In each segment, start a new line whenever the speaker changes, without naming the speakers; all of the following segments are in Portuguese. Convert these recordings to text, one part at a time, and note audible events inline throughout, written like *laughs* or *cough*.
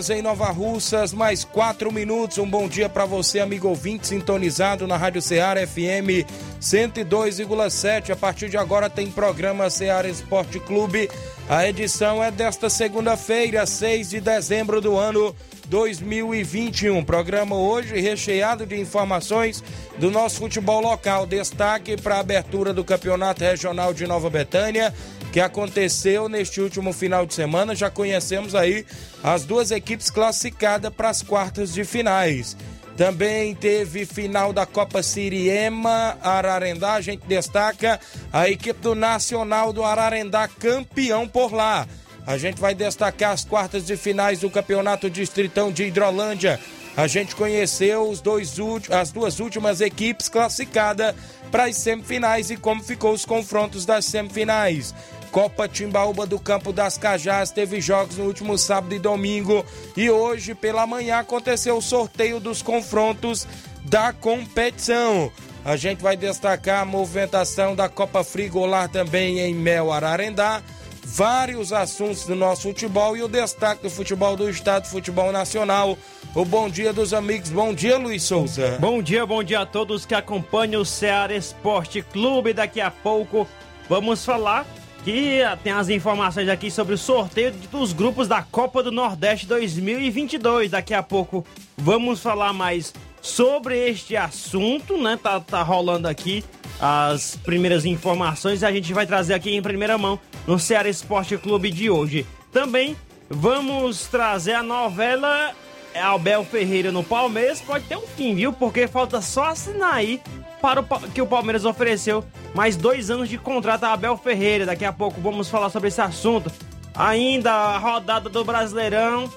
Horas em Nova Russas, mais 4 minutos. Um bom dia para você, amigo ouvinte, sintonizado na Rádio Ceará FM 102,7. A partir de agora tem programa Ceará Esporte Clube. A edição é desta segunda-feira, 6 de dezembro do ano 2021. Programa hoje recheado de informações do nosso futebol local. Destaque para a abertura do Campeonato Regional de Nova Betânia que aconteceu neste último final de semana. Já conhecemos aí as duas equipes classificadas para as quartas de finais. Também teve final da Copa Siriema Ararendá. A gente destaca a equipe do Nacional do Ararendá, campeão por lá. A gente vai destacar as quartas de finais do Campeonato Distritão de Hidrolândia. A gente conheceu os dois, as duas últimas equipes classificadas para as semifinais e como ficou os confrontos das semifinais. Copa Timbaúba do Campo das Cajás teve jogos no último sábado e domingo e hoje pela manhã aconteceu o sorteio dos confrontos da competição. A gente vai destacar a movimentação da Copa Frigolar também em Mel Ararendá, vários assuntos do nosso futebol e o destaque do futebol do estado, futebol nacional. O bom dia dos amigos. Bom dia, Luiz Souza.
Bom dia, bom dia a todos que acompanham o Ceará Esporte Clube. Daqui a pouco vamos falar que tem as informações aqui sobre o sorteio dos grupos da Copa do Nordeste 2022. Daqui a pouco vamos falar mais sobre este assunto, né? Tá, tá rolando aqui as primeiras informações e a gente vai trazer aqui em primeira mão no Ceará Esporte Clube de hoje. Também vamos trazer a novela Albel Ferreira no Palmeiras. Pode ter um fim, viu? Porque falta só assinar aí para o que o Palmeiras ofereceu mais dois anos de contrato a Abel Ferreira. Daqui a pouco vamos falar sobre esse assunto. Ainda a rodada do Brasileirão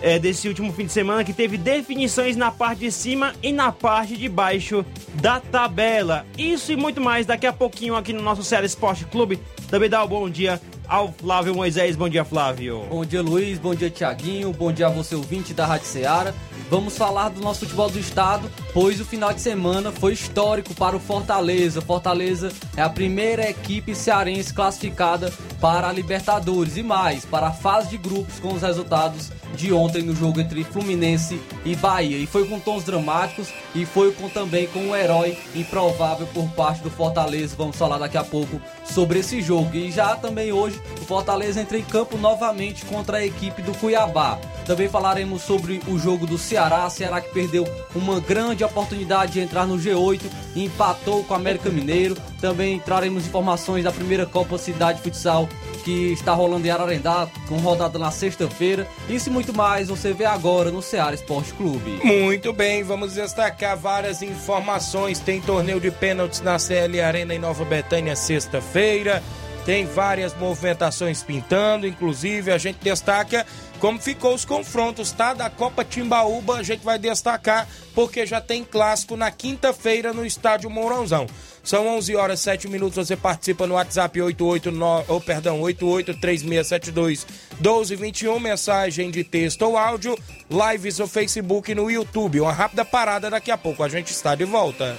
é, desse último fim de semana que teve definições na parte de cima e na parte de baixo da tabela. Isso e muito mais daqui a pouquinho aqui no nosso Ceará Esporte Clube. Também dá um bom dia ao Flávio Moisés. Bom dia, Flávio.
Bom dia, Luiz. Bom dia, Tiaguinho. Bom dia a você, ouvinte da Rádio Ceará. Vamos falar do nosso futebol do estado, pois o final de semana foi histórico para o Fortaleza. Fortaleza é a primeira equipe cearense classificada para a Libertadores e mais, para a fase de grupos com os resultados de ontem no jogo entre Fluminense e Bahia. E foi com tons dramáticos e foi com, também com um herói improvável por parte do Fortaleza. Vamos falar daqui a pouco sobre esse jogo. E já também hoje o Fortaleza entra em campo novamente contra a equipe do Cuiabá. Também falaremos sobre o jogo do Ceará, Ceará que perdeu uma grande oportunidade de entrar no G8 e empatou com o América Mineiro. Também traremos informações da primeira Copa Cidade Futsal que está rolando em Ararendá, com rodada na sexta-feira. Isso e muito mais você vê agora no Ceará Esporte Clube.
Muito bem, vamos destacar várias informações. Tem torneio de pênaltis na CL Arena em Nova Betânia sexta-feira. Tem várias movimentações pintando, inclusive a gente destaca como ficou os confrontos, tá? Da Copa Timbaúba, a gente vai destacar porque já tem clássico na quinta-feira no estádio Mourãozão. São 11 horas 7 minutos, você participa no WhatsApp 889, oh, perdão, 883672 1221, mensagem de texto ou áudio, lives no Facebook e no YouTube. Uma rápida parada daqui a pouco, a gente está de volta.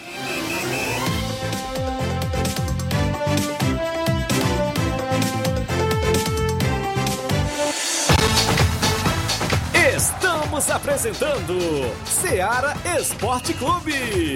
Estamos apresentando Seara Esporte Clube.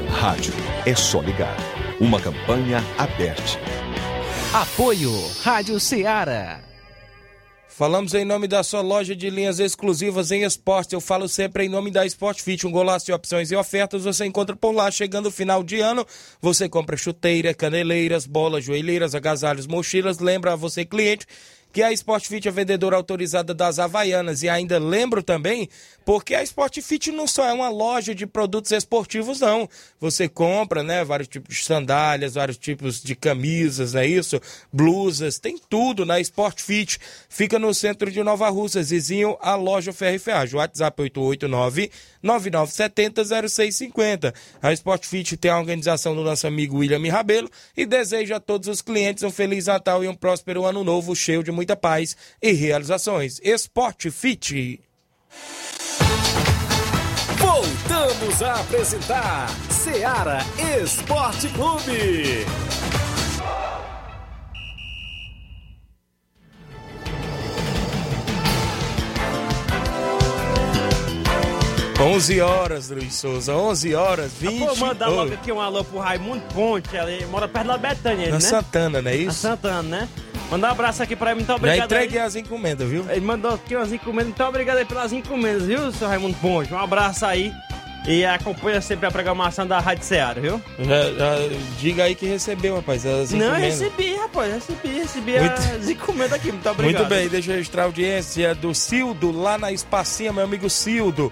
Rádio é só ligar. Uma campanha aberta.
Apoio Rádio Ceará.
Falamos em nome da sua loja de linhas exclusivas em esporte. Eu falo sempre em nome da Sport Fit, um golaço de opções e ofertas. Você encontra por lá. Chegando o final de ano, você compra chuteira, caneleiras, bolas, joelheiras, agasalhos, mochilas. Lembra a você, cliente, que a Sportfit é vendedora autorizada das Havaianas. E ainda lembro também, porque a Sportfit não só é uma loja de produtos esportivos, não. Você compra, né, vários tipos de sandálias, vários tipos de camisas, não é isso? Blusas, tem tudo na Sportfit. Fica no centro de Nova Russa, vizinho à loja Ferro Ferragem. WhatsApp 889 9970 0650. A Sportfit tem a organização do nosso amigo William Rabelo e deseja a todos os clientes um feliz Natal e um próspero ano novo cheio de muita paz e realizações. Esporte Fit.
Voltamos a apresentar Seara Esporte Clube.
11 horas, Luiz Souza, 11 horas, 20.
Ah, pô, mandar logo aqui um alô pro Raimundo Ponte, ele mora perto da Betânia,
Na
né?
Santana, não é
Na
isso?
Santana, né? Mandar um abraço aqui pra ele, muito
Já
obrigado.
entreguei
aí.
as encomendas, viu?
Ele mandou aqui umas encomendas, muito obrigado aí pelas encomendas, viu, seu Raimundo Ponte? Um abraço aí e acompanha sempre a programação da Rádio Seara, viu?
Já, já diga aí que recebeu, rapaz, as
Não,
encomendas.
recebi, rapaz, recebi, recebi
Muito-
as encomendas aqui, muito obrigado.
Muito bem, deixa eu registrar a audiência do Cildo lá na Espacinha, meu amigo Cildo.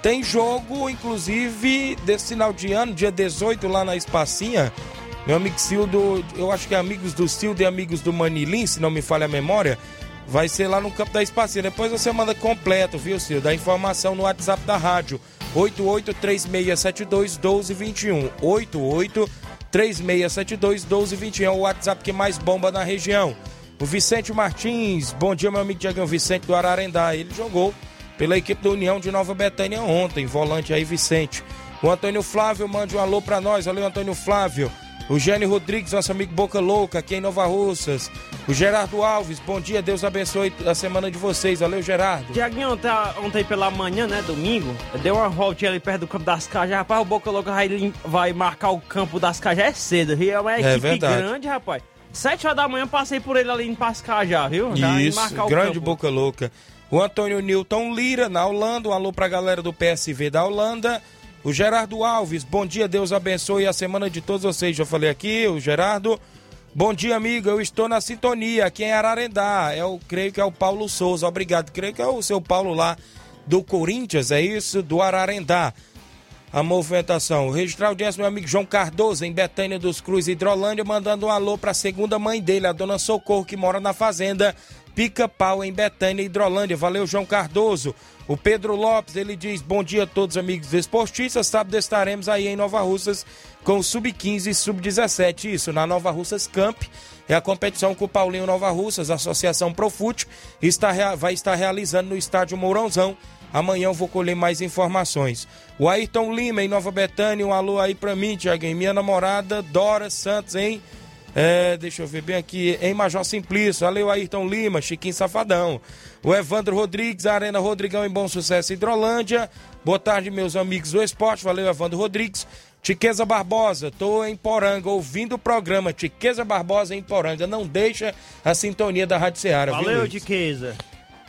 Tem jogo, inclusive, desse final de ano, dia 18, lá na Espacinha. Meu amigo Cildo, eu acho que é amigos do Cildo e amigos do Manilim, se não me falha a memória. Vai ser lá no campo da Espacinha. Depois você manda completo, viu, Cildo? A informação no WhatsApp da rádio. 8836721221. 8836721221 é o WhatsApp que mais bomba na região. O Vicente Martins, bom dia, meu amigo Diagão Vicente do Ararendá. Ele jogou pela equipe da União de Nova Betânia ontem, volante aí, Vicente. O Antônio Flávio mande um alô pra nós. Valeu, Antônio Flávio. O Gênio Rodrigues, nosso amigo Boca Louca, aqui em Nova Russas. O Gerardo Alves, bom dia, Deus abençoe a semana de vocês. Valeu, Gerardo.
Tiaguinho, ontem, ontem pela manhã, né, domingo, deu uma voltinha ali perto do campo das Cajás. Rapaz, o Boca Louca vai, vai marcar o campo das Cajás é cedo, viu? É uma
É
equipe
verdade.
grande, rapaz. Sete horas da manhã passei por ele ali em Pascajá, viu? Já
Isso,
marcar o
grande
campo.
boca louca. O Antônio Newton Lira, na Holanda. Um alô pra galera do PSV da Holanda. O Gerardo Alves, bom dia, Deus abençoe a semana de todos vocês. Já falei aqui, o Gerardo. Bom dia, amigo. Eu estou na sintonia aqui em Ararendá. Eu creio que é o Paulo Souza. Obrigado. Creio que é o seu Paulo lá do Corinthians, é isso? Do Ararendá. A movimentação. Registrar audiência meu amigo João Cardoso, em Betânia dos Cruz, Hidrolândia, mandando um alô para a segunda mãe dele, a dona Socorro, que mora na fazenda Pica-Pau, em Betânia, Hidrolândia. Valeu, João Cardoso. O Pedro Lopes, ele diz: Bom dia a todos, amigos esportistas. Sábado estaremos aí em Nova Russas com o Sub-15 e Sub-17. Isso, na Nova Russas Camp. É a competição que o Paulinho Nova Russas, a Associação Profute, está, vai estar realizando no estádio Mourãozão. Amanhã eu vou colher mais informações. O Ayrton Lima, em Nova Betânia, um alô aí pra mim, Tiaguinho. Minha namorada, Dora Santos, hein? É, deixa eu ver bem aqui, em Major Simplício. Valeu, Ayrton Lima, Chiquinho Safadão. O Evandro Rodrigues, Arena Rodrigão, em Bom Sucesso, Hidrolândia. Boa tarde, meus amigos do esporte. Valeu, Evandro Rodrigues. Tiqueza Barbosa, tô em Poranga, ouvindo o programa Tiqueza Barbosa em Poranga. Não deixa a sintonia da Rádio Ceará,
Valeu,
Luiz?
Diqueza.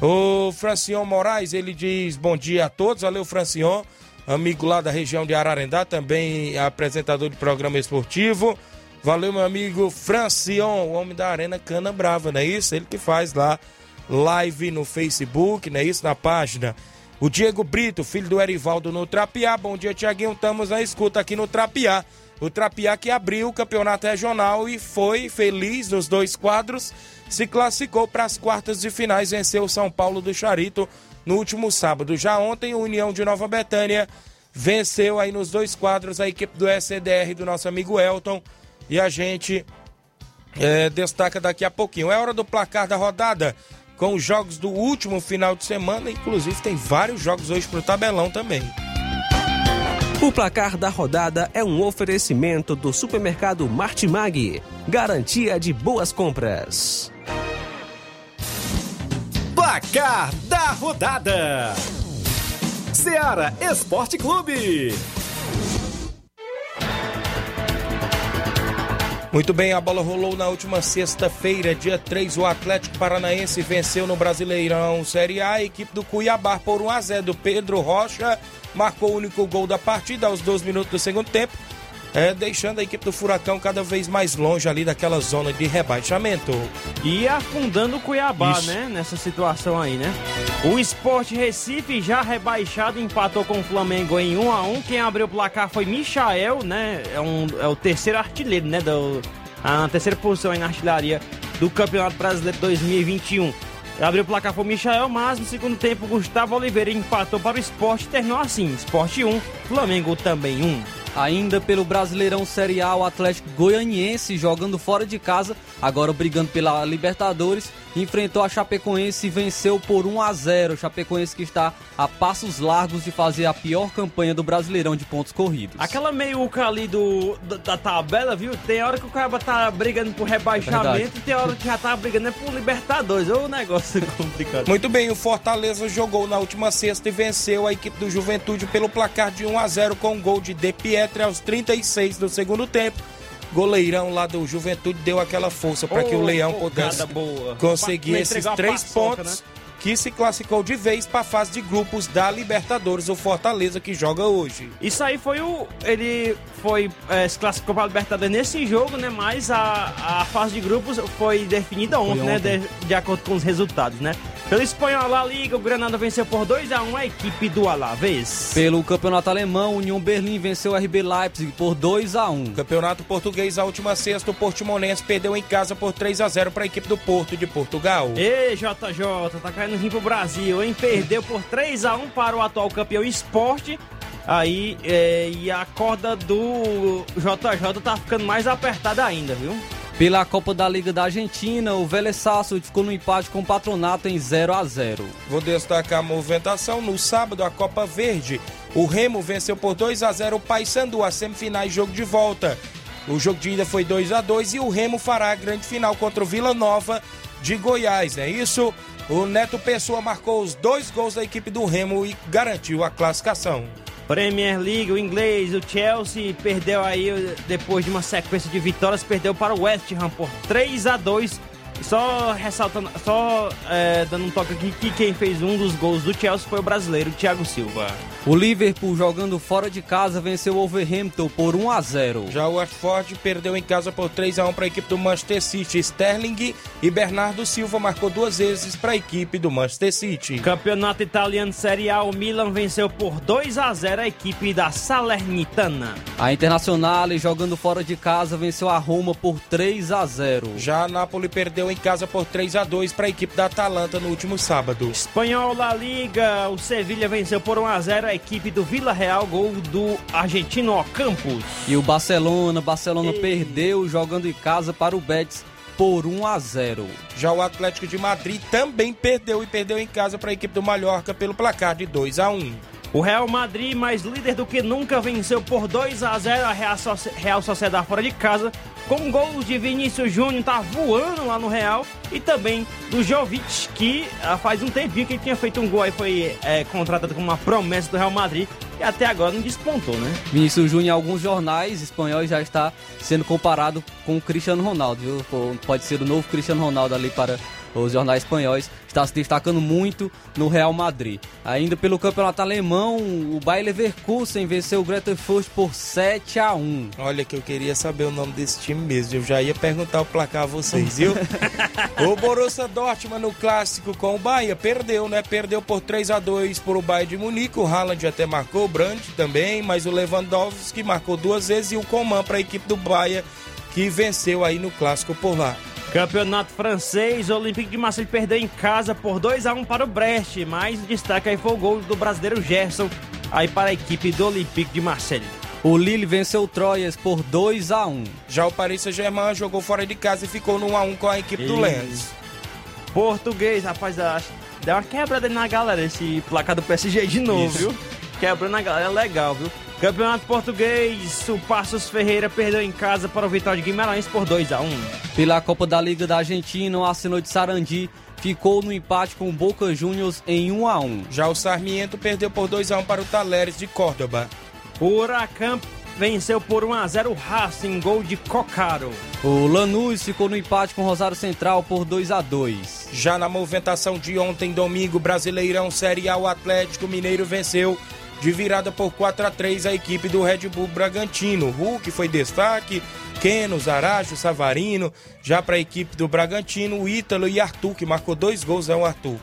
O Francion Moraes, ele diz bom dia a todos. Valeu, Francion. amigo lá da região de Ararendá, também apresentador de programa esportivo. Valeu, meu amigo Francion, o homem da Arena Cana Brava, não é isso? Ele que faz lá live no Facebook, não é isso? Na página. O Diego Brito, filho do Erivaldo no Trapiá. Bom dia, Tiaguinho. Estamos na escuta aqui no Trapiá. O Trapiá que abriu o campeonato regional e foi feliz nos dois quadros. Se classificou para as quartas de finais, venceu o São Paulo do Charito no último sábado. Já ontem, o União de Nova Betânia venceu aí nos dois quadros a equipe do SCDR do nosso amigo Elton. E a gente é, destaca daqui a pouquinho. É hora do placar da rodada com os jogos do último final de semana. Inclusive, tem vários jogos hoje pro tabelão também.
O placar da rodada é um oferecimento do supermercado Martimag. Garantia de boas compras.
Placar da rodada: Seara Esporte Clube.
Muito bem, a bola rolou na última sexta-feira, dia 3. O Atlético Paranaense venceu no Brasileirão Série A a equipe do Cuiabá por 1 a 0 do Pedro Rocha. Marcou o único gol da partida aos 12 minutos do segundo tempo é, deixando a equipe do Furacão cada vez mais longe ali daquela zona de rebaixamento.
E afundando o Cuiabá, Isso. né? Nessa situação aí, né? O Esporte Recife, já rebaixado, empatou com o Flamengo em 1 a 1 Quem abriu o placar foi Michael, né? É, um, é o terceiro artilheiro, né? Do, a terceira posição aí na artilharia do Campeonato Brasileiro 2021. Abriu o placar foi o Michael, mas no segundo tempo Gustavo Oliveira empatou para o esporte e terminou assim: Esporte 1, Flamengo também 1.
Ainda pelo Brasileirão Série A, o Atlético Goianiense jogando fora de casa, agora brigando pela Libertadores, enfrentou a Chapecoense e venceu por 1 a 0. Chapecoense que está a passos largos de fazer a pior campanha do Brasileirão de pontos corridos.
Aquela meiuca ali do, da, tabela, viu? Tem hora que o cara tá brigando por rebaixamento e tem hora que já tá brigando é por Libertadores. É um negócio *laughs* complicado.
Muito bem, o Fortaleza jogou na última sexta e venceu a equipe do Juventude pelo placar de 1 a 0 com um gol de De Pietre aos 36 do segundo tempo goleirão lá do Juventude deu aquela força para oh, que o Leão pudesse boa. conseguir esses três pontos. Né? que se classificou de vez para a fase de grupos da Libertadores, o Fortaleza que joga hoje.
Isso aí foi o. Ele foi é, se classificou para a Libertadores nesse jogo, né? Mas a, a fase de grupos foi definida ontem, foi ontem. né? De, de acordo com os resultados, né? Pelo espanhol La Liga, o Granada venceu por 2 a 1 a equipe do Alavés.
Pelo campeonato alemão, União Berlim venceu o RB Leipzig por 2 a 1.
Campeonato português, a última sexta, o Portimonense perdeu em casa por 3 a 0 para a equipe do Porto de Portugal.
Ei, JJ, tá caindo rim pro Brasil, hein? Perdeu por 3 a 1 para o atual campeão Esporte. Aí, é, e a corda do JJ tá ficando mais apertada ainda, viu?
Pela Copa da Liga da Argentina, o Vélez Sarsfield ficou no empate com o Patronato em 0 a 0.
Vou destacar a movimentação no sábado a Copa Verde. O Remo venceu por 2 a 0 o Paysandu, a semifinais jogo de volta. O jogo de ida foi 2 a 2 e o Remo fará a grande final contra o Vila Nova de Goiás, é isso? O Neto Pessoa marcou os dois gols da equipe do Remo e garantiu a classificação.
Premier League, o inglês, o Chelsea perdeu aí depois de uma sequência de vitórias, perdeu para o West Ham por 3 a 2 só ressaltando, só é, dando um toque aqui que quem fez um dos gols do Chelsea foi o brasileiro Thiago Silva.
O Liverpool jogando fora de casa venceu o Wolverhampton por 1 a 0.
Já o Watford perdeu em casa por 3 a 1 para a equipe do Manchester City. Sterling e Bernardo Silva marcou duas vezes para a equipe do Manchester City.
Campeonato italiano Série A, o Milan venceu por 2 a 0 a equipe da Salernitana.
A Internacional jogando fora de casa venceu a Roma por 3 a 0.
Já a Napoli perdeu em casa por 3 a 2 para a equipe da Atalanta no último sábado.
Espanhol La Liga, o Sevilha venceu por 1 a 0 a equipe do Vila Real, gol do argentino Ocampos.
E o Barcelona, Barcelona e... perdeu jogando em casa para o Betis por 1 a 0.
Já o Atlético de Madrid também perdeu e perdeu em casa para a equipe do Mallorca pelo placar de 2 a 1.
O Real Madrid, mais líder do que nunca, venceu por 2 a 0 a Real Sociedade fora de casa, com gols de Vinícius Júnior, tá voando lá no Real, e também do Jovic, que ah, faz um tempinho que ele tinha feito um gol aí, foi é, contratado como uma promessa do Real Madrid, e até agora não despontou, né?
Vinícius Júnior, em alguns jornais espanhóis, já está sendo comparado com o Cristiano Ronaldo, viu? Pode ser o novo Cristiano Ronaldo ali para os jornais espanhóis, está se destacando muito no Real Madrid. Ainda pelo campeonato alemão, o Bayer Leverkusen venceu o Greuther Fürth por 7 a 1
Olha que eu queria saber o nome desse time mesmo. Eu já ia perguntar o placar a vocês, viu? *laughs* o Borussia Dortmund no clássico com o Bahia perdeu, né? Perdeu por 3 a 2 por o Bayern de Munique. O Haaland até marcou, o Brandt também, mas o Lewandowski marcou duas vezes e o Coman para a equipe do Bahia que venceu aí no clássico por lá.
Campeonato francês, o Olympique de Marseille perdeu em casa por 2 a 1 para o Brest, mas o destaque aí foi o gol do brasileiro Gerson aí para a equipe do Olympique de Marseille.
O Lille venceu o Troyes por 2 a 1
Já o Paris Saint-Germain jogou fora de casa e ficou no 1 a 1 com a equipe do Lens.
Português, rapaz, acho- deu uma quebrada na galera esse placar do PSG de novo,
Isso.
viu? Quebrando a galera, legal, viu? Campeonato Português, o Passos Ferreira perdeu em casa para o Vitória de Guimarães por 2 a 1
Pela Copa da Liga da Argentina, o Arsenal de Sarandi ficou no empate com o Boca Juniors em 1 a 1
Já o Sarmiento perdeu por 2 a 1 para o Taleres de Córdoba.
O Huracan venceu por 1 a 0 o Racing, gol de Cocaro.
O Lanús ficou no empate com o Rosário Central por 2 a 2
Já na movimentação de ontem, domingo, Brasileirão Série A, o Atlético Mineiro venceu de virada por 4 a 3 a equipe do Red Bull Bragantino. Hulk foi destaque, Keno, Zaracho, Savarino. Já para a equipe do Bragantino, o Ítalo e Arthur, que marcou dois gols, é o Arthur.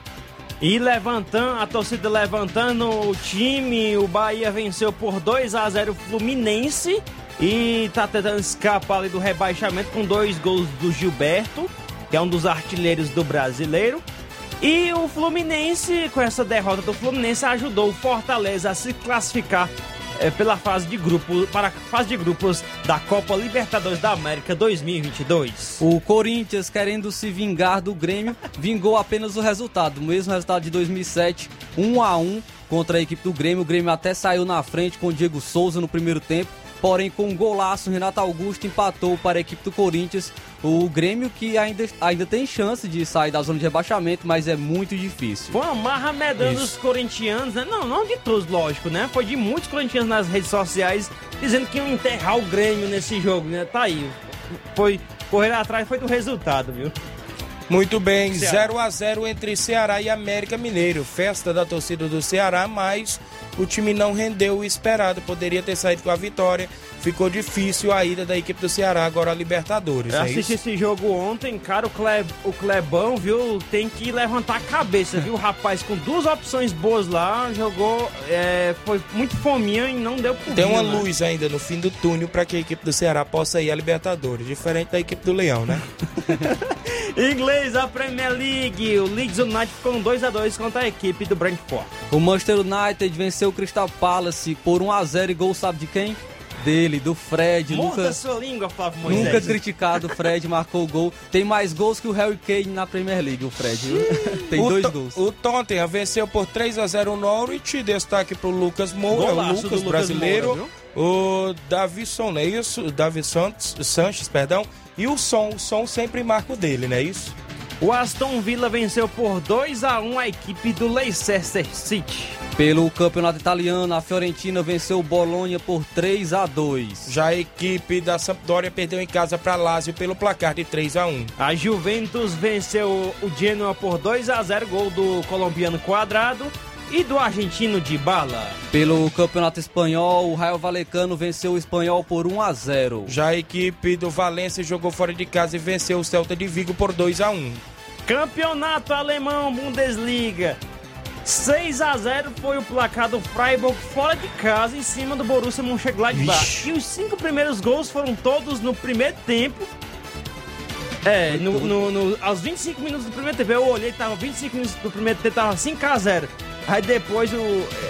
E levantando, a torcida levantando o time, o Bahia venceu por 2 a 0 o Fluminense e tá tentando escapar ali do rebaixamento com dois gols do Gilberto, que é um dos artilheiros do brasileiro. E o Fluminense, com essa derrota do Fluminense, ajudou o Fortaleza a se classificar eh, pela fase de grupo, para a fase de grupos da Copa Libertadores da América 2022.
O Corinthians, querendo se vingar do Grêmio, *laughs* vingou apenas o resultado, o mesmo resultado de 2007, 1 a 1 contra a equipe do Grêmio. O Grêmio até saiu na frente com o Diego Souza no primeiro tempo, porém com um golaço, Renato Augusto empatou para a equipe do Corinthians. O Grêmio que ainda, ainda tem chance de sair da zona de rebaixamento, mas é muito difícil.
Foi uma marra medando os corintianos, né? Não, não de todos, lógico, né? Foi de muitos corintianos nas redes sociais dizendo que iam enterrar o Grêmio nesse jogo, né? Tá aí. Foi correr atrás foi do resultado, viu?
Muito bem,
Ceará.
0 a 0 entre Ceará e América Mineiro. Festa da torcida do Ceará, mas o time não rendeu o esperado. Poderia ter saído com a vitória. Ficou difícil a ida da equipe do Ceará agora a Libertadores.
Eu
é
assisti
isso?
esse jogo ontem, cara, o, Cle, o Clebão, viu, tem que levantar a cabeça, viu? O rapaz com duas opções boas lá, jogou, é, foi muito fominha e não deu por
Tem uma
né?
luz ainda no fim do túnel para que a equipe do Ceará possa ir à Libertadores, diferente da equipe do Leão, né? *laughs*
Inglês, a Premier League, o Leeds United ficou um 2x2 contra a equipe do Brentford.
O Manchester United venceu o Crystal Palace por 1 a 0 e gol sabe de quem? Dele, do Fred.
Morda
Nunca,
sua língua, Flávio Moisés.
nunca criticado, o Fred marcou o gol. Tem mais gols que o Harry Kane na Premier League, o Fred. viu? Tem
o
dois gols.
O Tottenham venceu por 3 a 0 o Norwich. Destaque pro Lucas Moura,
Golaço
o Lucas
Lucas
brasileiro.
Moura,
o Davison, é isso? O Davi Santos, Sanches, perdão. E o Som, o Som sempre marca o dele, não é isso?
O Aston Villa venceu por 2 a 1 a equipe do Leicester City.
Pelo campeonato italiano, a Fiorentina venceu o Bolonha por 3 a 2
Já a equipe da Sampdoria perdeu em casa para Lazio pelo placar de 3 a 1.
A Juventus venceu o Genoa por 2 a 0 gol do colombiano Quadrado e do argentino de Bala.
Pelo campeonato espanhol, o Raio Valecano venceu o espanhol por 1 a 0
Já a equipe do Valência jogou fora de casa e venceu o Celta de Vigo por 2 a 1.
Campeonato Alemão Bundesliga. 6 a 0 foi o placar do Freiburg fora de casa em cima do Borussia Mönchengladbach. E os cinco primeiros gols foram todos no primeiro tempo. É, no, no- no- aos 25 minutos do primeiro tempo, eu olhei, tava 25 minutos do primeiro tempo, tava 5 a 0 Aí depois o,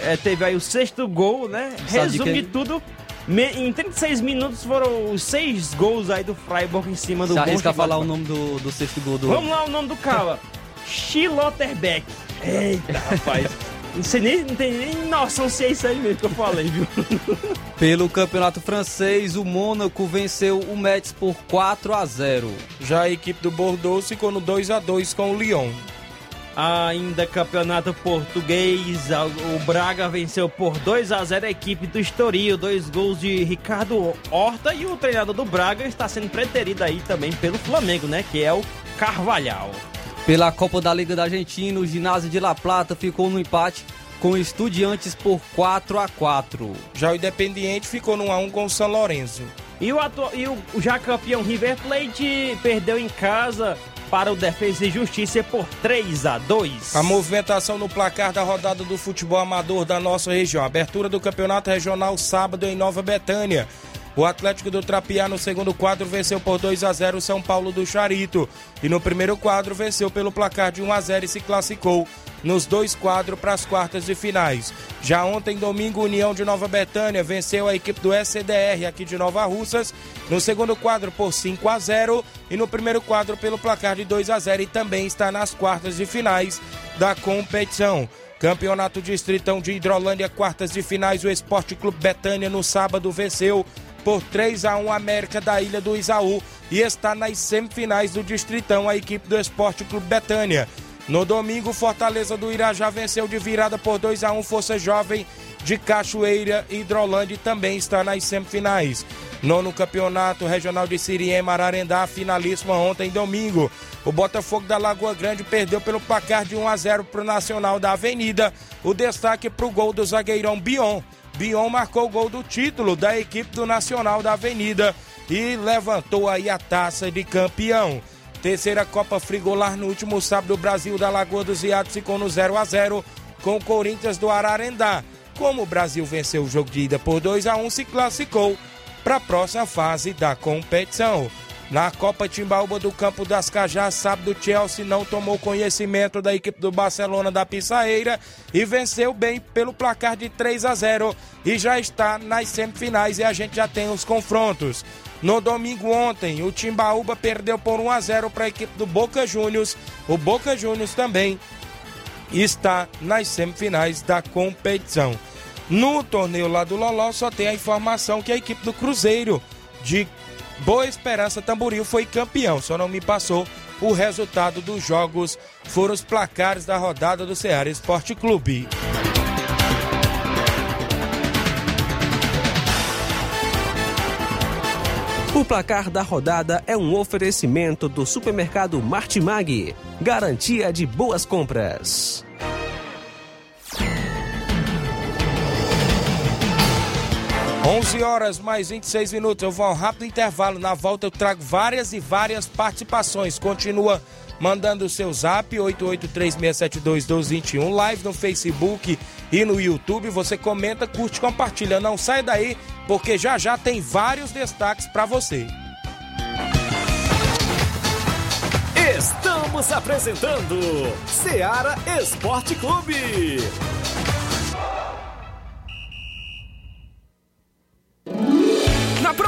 é, teve aí o sexto gol, né? Resumo de tudo, me- em 36 minutos foram os seis gols aí do Freiburg em cima do
Você arrisca falar o nome do, do sexto gol do...
Vamos lá, o nome do cara. Schilotterbeck. Eita, rapaz. *laughs* Não sei nem, não tem nem noção se é isso aí mesmo que eu falei, viu? *laughs*
Pelo campeonato francês, o Mônaco venceu o Metz por 4 a 0
Já a equipe do Bordeaux ficou no 2 a 2 com o Lyon.
Ainda campeonato português, a- o Braga venceu por 2 a 0 a equipe do Estoril, dois gols de Ricardo Horta e o treinador do Braga está sendo preterido aí também pelo Flamengo, né, que é o Carvalhal.
Pela Copa da Liga da Argentina, o ginásio de La Plata ficou no empate com Estudiantes por 4 a 4
Já o Independiente ficou no 1x1 com o São Lourenço.
E o, atu... e o já campeão River Plate perdeu em casa para o Defesa e Justiça por 3 a 2
A movimentação no placar da rodada do futebol amador da nossa região. Abertura do Campeonato Regional sábado em Nova Betânia. O Atlético do Trapiá no segundo quadro venceu por 2 a 0 o São Paulo do Charito. E no primeiro quadro venceu pelo placar de 1 a 0 e se classificou nos dois quadros para as quartas de finais. Já ontem, domingo, União de Nova Betânia venceu a equipe do SCDR aqui de Nova Russas. No segundo quadro por 5 a 0 e no primeiro quadro pelo placar de 2 a 0 e também está nas quartas de finais da competição. Campeonato Distritão de Hidrolândia, quartas de finais, o Esporte Clube Betânia no sábado venceu por 3 a 1 América da Ilha do Isaú e está nas semifinais do Distritão a equipe do Esporte Clube Betânia. No domingo, Fortaleza do Irajá venceu de virada por 2 a 1 Força Jovem de Cachoeira e Hidrolândia também está nas semifinais. Nono Campeonato Regional de Siriema Ararendá, finalíssima ontem domingo. O Botafogo da Lagoa Grande perdeu pelo placar de 1 a 0 para o Nacional da Avenida. O destaque para o gol do zagueirão Bion. Bion marcou o gol do título da equipe do Nacional da Avenida e levantou aí a taça de campeão. Terceira Copa Frigolar no último sábado, o Brasil da Lagoa dos Iados ficou no 0 a 0 com o Corinthians do Ararendá. Como o Brasil venceu o jogo de ida por 2 a 1 se classificou para a próxima fase da competição. Na Copa Timbaúba do Campo das Cajás, sábado, Chelsea não tomou conhecimento da equipe do Barcelona da Pissaeira e venceu bem pelo placar de 3 a 0 e já está nas semifinais e a gente já tem os confrontos. No domingo ontem, o Timbaúba perdeu por 1 a 0 para a equipe do Boca Juniors. O Boca Juniors também está nas semifinais da competição. No torneio lá do Loló só tem a informação que a equipe do Cruzeiro de Boa Esperança Tamboril foi campeão, só não me passou o resultado dos jogos, foram os placares da rodada do Ceará Esporte Clube.
O placar da rodada é um oferecimento do supermercado Martimag, garantia de boas compras.
11 horas mais 26 minutos. Eu vou a um rápido intervalo. Na volta eu trago várias e várias participações. Continua mandando o seu zap 8836721221, live no Facebook e no YouTube. Você comenta, curte, compartilha. Não sai daí, porque já já tem vários destaques para você.
Estamos apresentando Seara Esporte Clube. Pro.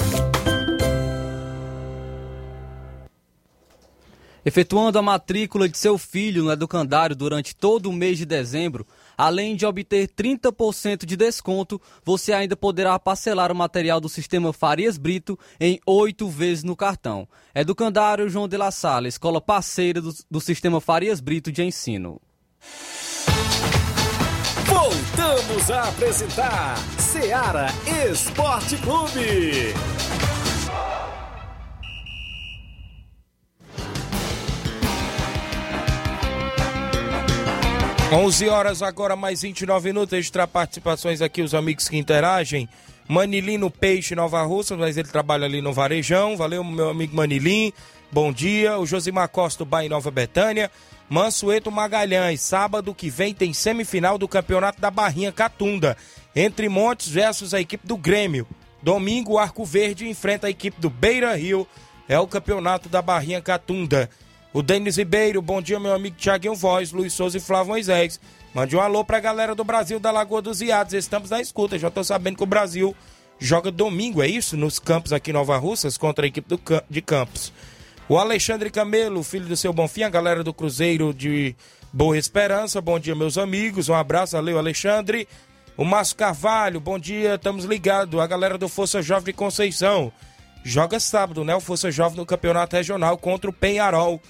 Efetuando a matrícula de seu filho no educandário durante todo o mês de dezembro, além de obter 30% de desconto, você ainda poderá parcelar o material do sistema Farias Brito em oito vezes no cartão. Educandário João de La Salle, escola parceira do, do sistema Farias Brito de ensino.
Voltamos a apresentar Seara Esporte Clube.
11 horas agora, mais 29 minutos. Extra participações aqui, os amigos que interagem. Manilino Peixe, Nova Russa, mas ele trabalha ali no Varejão. Valeu, meu amigo Manilim. Bom dia. O Josimar Costa, Bahia Nova Betânia. Mansueto Magalhães, sábado que vem tem semifinal do Campeonato da Barrinha Catunda. Entre Montes versus a equipe do Grêmio. Domingo, Arco Verde enfrenta a equipe do Beira Rio. É o Campeonato da Barrinha Catunda. O Denis Ribeiro, bom dia, meu amigo Tiaguinho Voz, Luiz Souza e Flávio Moisés. Mande um alô pra galera do Brasil da Lagoa dos Iados. Estamos na escuta. Já tô sabendo que o Brasil joga domingo, é isso? Nos campos aqui em Nova Russas contra a equipe do, de Campos. O Alexandre Camelo, filho do seu Bonfim, a galera do Cruzeiro de Boa Esperança. Bom dia, meus amigos. Um abraço, valeu, Alexandre. O Márcio Carvalho, bom dia, estamos ligados. A galera do Força Jovem de Conceição. Joga sábado, né? O Força Jovem no Campeonato Regional contra o Penharol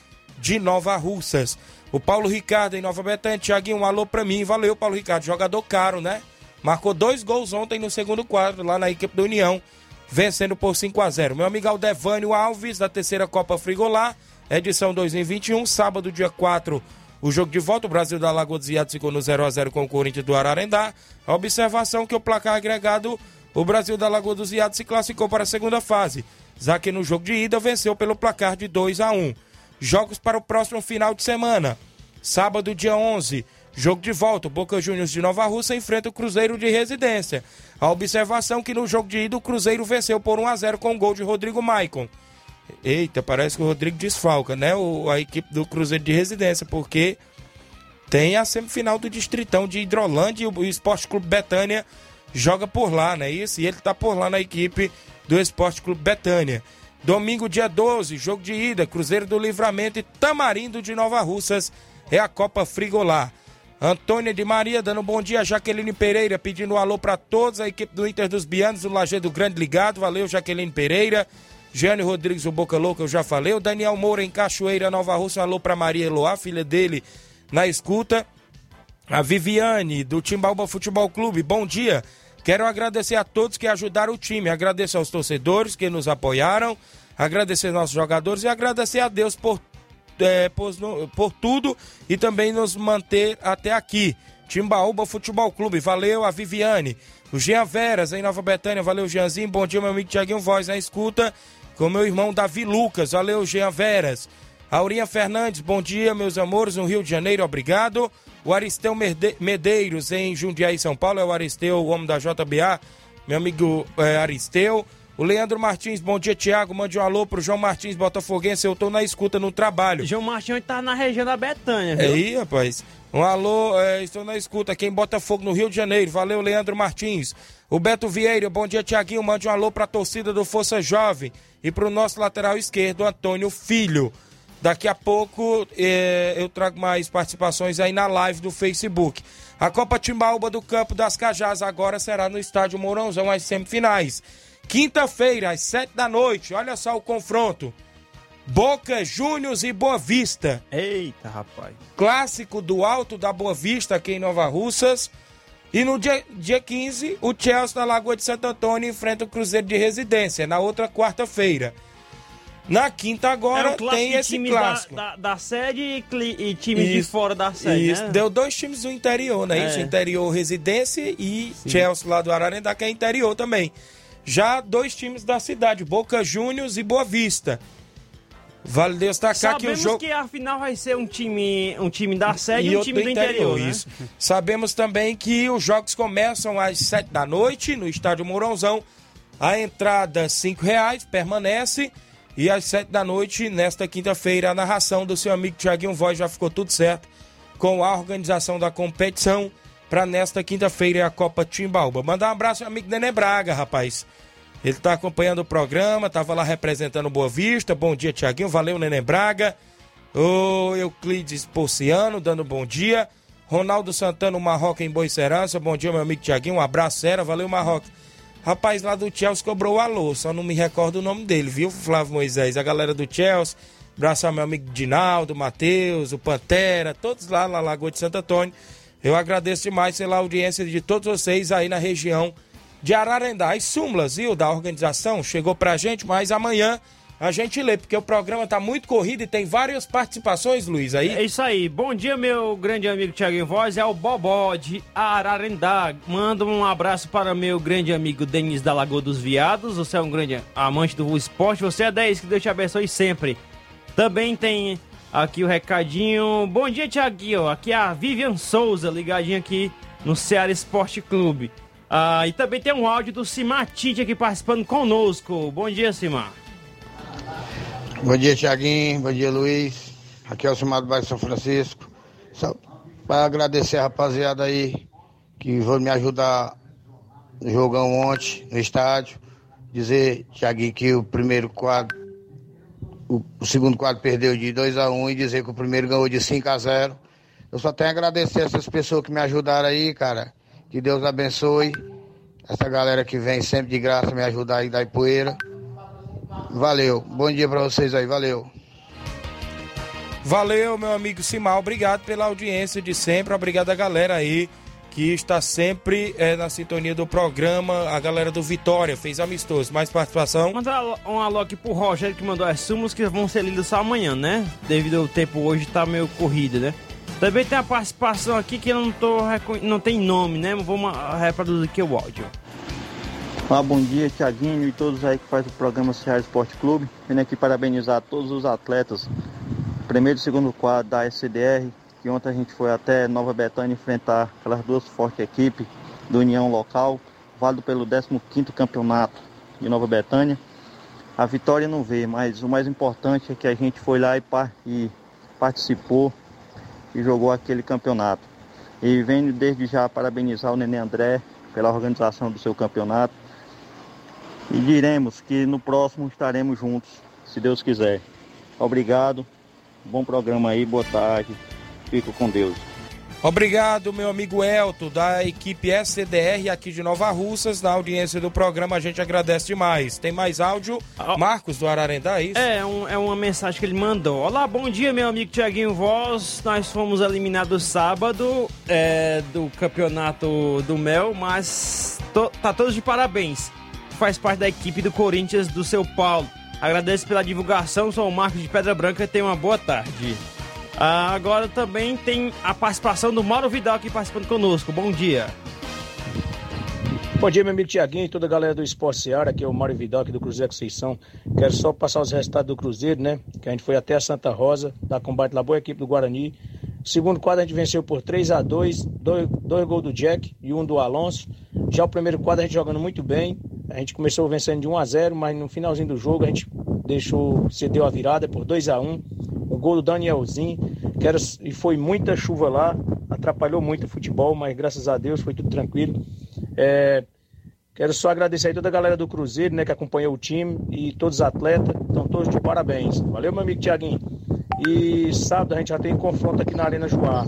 de Nova Russas. O Paulo Ricardo em Nova Betânia. Tiaguinho, um alô pra mim. Valeu, Paulo Ricardo. Jogador caro, né? Marcou dois gols ontem no segundo quadro, lá na equipe do União, vencendo por 5 a 0 Meu amigo Aldevânio Alves, da terceira Copa Frigolá, edição 2021, sábado, dia 4, o jogo de volta. O Brasil da Lagoa dos Iados ficou no 0 a 0 com o Corinthians do Ararendá. A observação que o placar agregado, o Brasil da Lagoa dos Iados se classificou para a segunda fase. Já que no jogo de ida venceu pelo placar de 2 a 1 Jogos para o próximo final de semana. Sábado, dia 11, jogo de volta. O Boca Juniors de Nova Russa enfrenta o Cruzeiro de Residência. A observação que no jogo de ida o Cruzeiro venceu por 1 a 0 com o gol de Rodrigo Maicon. Eita, parece que o Rodrigo desfalca, né? O, a equipe do Cruzeiro de Residência, porque tem a semifinal do Distritão de Hidrolândia e o Esporte Clube Betânia joga por lá, né? Isso, e ele tá por lá na equipe do Esporte Clube Betânia. Domingo, dia 12, jogo de ida, Cruzeiro do Livramento e Tamarindo de Nova Russas. É a Copa Frigolar. Antônia de Maria dando bom dia. Jaqueline Pereira pedindo um alô para todos. A equipe do Inter dos Bianos, do Lajeado Grande ligado. Valeu, Jaqueline Pereira. Jânio Rodrigues, o Boca Louca, eu já falei. O Daniel Moura em Cachoeira, Nova Russa. Alô para Maria Eloá, filha dele, na escuta. A Viviane, do Timbalba Futebol Clube, bom dia. Quero agradecer a todos que ajudaram o time, agradecer aos torcedores que nos apoiaram, agradecer nossos jogadores e agradecer a Deus por, é, por, por tudo e também nos manter até aqui. Timbaúba Futebol Clube, valeu a Viviane. O Jean Veras em Nova Betânia, valeu Jeanzinho, bom dia meu amigo Tiaguinho Voz na escuta, com meu irmão Davi Lucas, valeu Jean Veras. Aurinha Fernandes, bom dia meus amores, no Rio de Janeiro, obrigado. O Aristeu Medeiros, em Jundiaí, São Paulo, é o Aristeu, o homem da JBA, meu amigo é, Aristeu. O Leandro Martins, bom dia, Tiago. Mande um alô pro João Martins, Botafoguense. Eu tô na escuta no trabalho.
João Martins tá na região da Betânia, viu?
É aí, rapaz. Um alô, é, estou na escuta aqui em Botafogo, no Rio de Janeiro. Valeu, Leandro Martins. O Beto Vieira, bom dia, Tiaguinho. Mande um alô pra torcida do Força Jovem e pro nosso lateral esquerdo, Antônio Filho. Daqui a pouco eh, eu trago mais participações aí na live do Facebook. A Copa Timbaúba do Campo das Cajás agora será no estádio Mourãozão, as semifinais. Quinta-feira, às sete da noite, olha só o confronto. Boca Juniors e Boa Vista.
Eita, rapaz.
Clássico do Alto da Boa Vista aqui em Nova Russas. E no dia, dia 15, o Chelsea na Lagoa de Santo Antônio enfrenta o Cruzeiro de Residência, na outra quarta-feira. Na quinta agora
um
tem esse
times
clássico.
Da, da, da sede e, e times de fora da sede,
Isso,
né?
deu dois times do interior, né?
É.
Isso, interior Residência e Chelsea lá do Ararendá, que é interior também. Já dois times da cidade, Boca Juniors e Boa Vista. Vale destacar que o
Sabemos
jogo...
que a final vai ser um time, um time da sede e, um time do interior, né?
isso. Sabemos também que os jogos começam às sete da noite no estádio Mourãozão. A entrada cinco reais permanece e às sete da noite nesta quinta-feira a narração do seu amigo Tiaguinho Voz já ficou tudo certo com a organização da competição para nesta quinta-feira a Copa Timbaúba. Mandar um abraço ao amigo Nenê Braga, rapaz. Ele está acompanhando o programa, estava lá representando Boa Vista. Bom dia, Tiaguinho. Valeu, Nenê Braga. O Euclides Porciano, dando bom dia. Ronaldo Santana, Marroca em Boicerança. Bom dia, meu amigo Tiaguinho. Um abraço, sério. Valeu, Marroca. Rapaz lá do Chelsea cobrou o alô, só não me recordo o nome dele, viu, Flávio Moisés? A galera do Chelsea, abraço ao meu amigo Dinaldo, Matheus, o Pantera, todos lá na Lagoa de Santo Antônio. Eu agradeço demais pela audiência de todos vocês aí na região de Ararendá. As súmulas, viu, da organização chegou pra gente, mas amanhã a gente lê, porque o programa tá muito corrido e tem várias participações, Luiz, aí.
É isso aí. Bom dia, meu grande amigo Thiago Voz. É o Bobó de Ararendá. Manda um abraço para meu grande amigo Denis da Lagoa dos Viados. Você é um grande amante do esporte. Você é 10, que Deus te abençoe sempre. Também tem aqui o recadinho. Bom dia, Thiaguinho. Aqui é a Vivian Souza, ligadinha aqui no Ceará Esporte Clube. Ah, e também tem um áudio do Simatite aqui participando conosco. Bom dia, Simar.
Bom dia, Tiaguinho. Bom dia, Luiz. Aqui é o Simar do Bairro São Francisco. Só para agradecer a rapaziada aí que foi me ajudar no jogão ontem, no estádio. Dizer, Tiaguinho, que o primeiro quadro, o, segundo quadro perdeu de 2 a 1 e dizer que o primeiro ganhou de 5 a 0 Eu só tenho a agradecer essas pessoas que me ajudaram aí, cara. Que Deus abençoe. Essa galera que vem sempre de graça me ajudar aí da Ipoeira. Valeu. Bom dia pra vocês aí. Valeu.
Valeu, meu amigo Simal. Obrigado pela audiência de sempre. Obrigado a galera aí que está sempre eh, na sintonia do programa. A galera do Vitória fez amistoso. Mais participação?
Mandar um alô aqui pro Rogério que mandou as súmulas que vão ser lidas só amanhã, né? Devido ao tempo hoje tá meio corrido, né? Também tem a participação aqui que eu não tô não tem nome, né? Vamos reproduzir aqui o áudio.
Ah, bom dia, Tiaguinho e todos aí que fazem o programa Ceará Esporte Clube. Venho aqui parabenizar todos os atletas, primeiro e segundo quadro da SCDR, que ontem a gente foi até Nova Betânia enfrentar aquelas duas fortes equipes do União Local, válido pelo 15º campeonato de Nova Betânia. A vitória não veio, mas o mais importante é que a gente foi lá e, e participou e jogou aquele campeonato. E venho desde já parabenizar o Nenê André pela organização do seu campeonato. E diremos que no próximo estaremos juntos, se Deus quiser. Obrigado, bom programa aí, boa tarde, fico com Deus.
Obrigado, meu amigo Elton, da equipe SCDR aqui de Nova Russas. Na audiência do programa, a gente agradece demais. Tem mais áudio? Marcos do Ararendá, é isso?
É, um- é uma mensagem que ele mandou. Olá, bom dia, meu amigo Tiaguinho Voz. Nós fomos eliminados sábado é, do campeonato do Mel, mas to- tá todos de parabéns. Faz parte da equipe do Corinthians do seu Paulo. Agradeço pela divulgação, sou o Marcos de Pedra Branca. Tenha uma boa tarde. Ah, agora também tem a participação do Mauro Vidal aqui participando conosco. Bom dia.
Bom dia, meu amigo Tiaguinho e toda a galera do Esporte Seara, aqui é o Mário Vidal, aqui do Cruzeiro Conceição. Quero só passar os resultados do Cruzeiro, né? Que a gente foi até a Santa Rosa, da combate lá, boa equipe do Guarani. Segundo quadro a gente venceu por 3 a 2 dois, dois gols do Jack e um do Alonso. Já o primeiro quadro a gente jogando muito bem. A gente começou vencendo de 1 a 0 mas no finalzinho do jogo a gente deixou, cedeu a virada por 2 a 1 O gol do Danielzinho, que era, e foi muita chuva lá, atrapalhou muito o futebol, mas graças a Deus foi tudo tranquilo. É, Quero só agradecer aí toda a galera do Cruzeiro, né, que acompanhou o time e todos os atletas, estão todos de parabéns. Valeu, meu amigo Tiaguinho. E sábado a gente já tem confronto aqui na Arena Joá.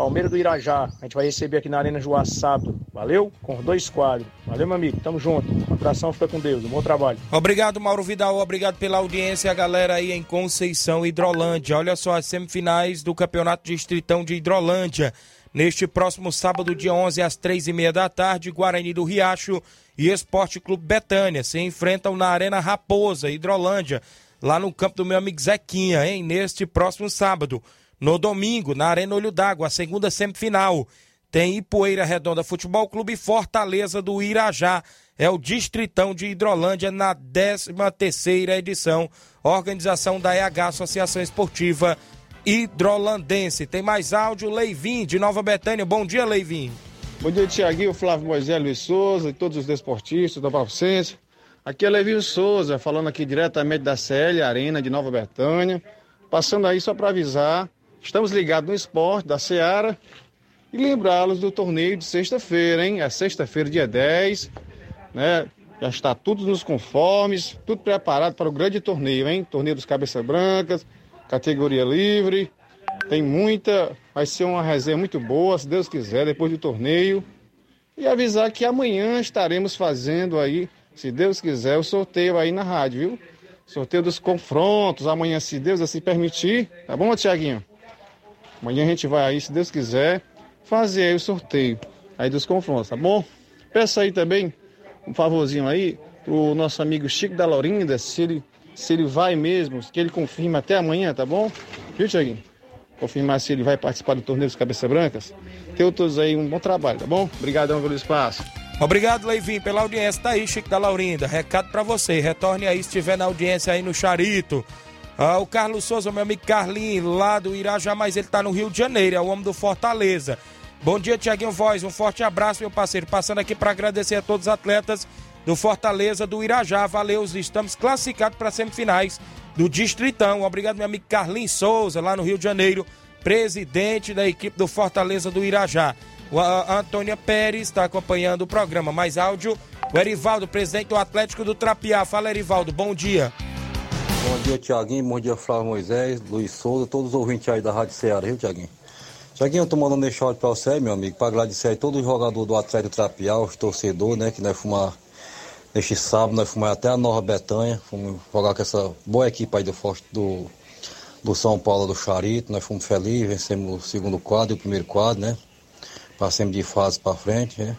Palmeiras do Irajá, a gente vai receber aqui na Arena sábado. Valeu? Com dois quadros. Valeu, meu amigo. Tamo junto. Um abração, fica com Deus. Um bom trabalho.
Obrigado, Mauro Vidal. Obrigado pela audiência, a galera aí em Conceição, Hidrolândia. Olha só as semifinais do Campeonato Distritão de Hidrolândia. Neste próximo sábado, dia 11, às três e meia da tarde, Guarani do Riacho e Esporte Clube Betânia se enfrentam na Arena Raposa, Hidrolândia. lá no campo do meu amigo Zequinha, hein? Neste próximo sábado. No domingo, na Arena Olho d'Água, a segunda semifinal. Tem Ipueira Redonda Futebol Clube Fortaleza do Irajá. É o Distritão de Hidrolândia na 13 terceira edição. Organização da EH, Associação Esportiva Hidrolandense. Tem mais áudio, Leivin, de Nova Betânia. Bom dia, Leivin.
Bom dia, Tiaguinho, Flávio Moisés, Luiz Souza e todos os desportistas da Papucense. Aqui é Levinho Souza, falando aqui diretamente da CL Arena de Nova Betânia. Passando aí só para avisar, estamos ligados no esporte da Seara e lembrá-los do torneio de sexta-feira, hein? É sexta-feira, dia 10, né? Já está tudo nos conformes, tudo preparado para o grande torneio, hein? Torneio dos Cabeça Brancas, categoria livre. Tem muita, vai ser uma resenha muito boa, se Deus quiser, depois do torneio. E avisar que amanhã estaremos fazendo aí, se Deus quiser, o sorteio aí na rádio, viu? Sorteio dos confrontos, amanhã, se Deus assim permitir. Tá bom, Tiaguinho? Amanhã a gente vai aí, se Deus quiser, fazer aí o sorteio aí dos confrontos, tá bom? Peça aí também um favorzinho aí pro nosso amigo Chico da Laurinda, se ele, se ele vai mesmo, que ele confirma até amanhã, tá bom? Viu, Tiaguinho? Confirmar se ele vai participar do torneio dos Cabeça Brancas. Tenham todos aí um bom trabalho, tá bom? Obrigadão pelo espaço.
Obrigado, Leivin, pela audiência. Tá aí, Chico da Laurinda. Recado para você. Retorne aí se estiver na audiência aí no Charito. Ah, o Carlos Souza, meu amigo Carlinho, lá do Irajá, mas ele tá no Rio de Janeiro, é o homem do Fortaleza. Bom dia, Tiaguinho Voz. Um forte abraço, meu parceiro. Passando aqui para agradecer a todos os atletas do Fortaleza do Irajá. Valeu, estamos classificados para semifinais do Distritão. Obrigado, meu amigo Carlinhos Souza, lá no Rio de Janeiro, presidente da equipe do Fortaleza do Irajá. A, Antônia Pérez está acompanhando o programa. Mais áudio, o Erivaldo, presidente do Atlético do Trapiá. Fala, Erivaldo, bom dia.
Bom dia, Tiaguinho. Bom dia, Flávio Moisés, Luiz Souza, todos os ouvintes aí da Rádio Ceará, viu, Tiaguinho? Tiaguinho, eu tô mandando deixar áudio pra você, meu amigo, para agradecer aí todo o jogador do Atlético Trapiá, os torcedores, né, que nós fomos neste sábado, nós fomos até a Nova Betânia, fomos jogar com essa boa equipe aí do, do, do São Paulo do Charito, nós fomos felizes, vencemos o segundo quadro e o primeiro quadro, né? Passemos de fase para frente, né?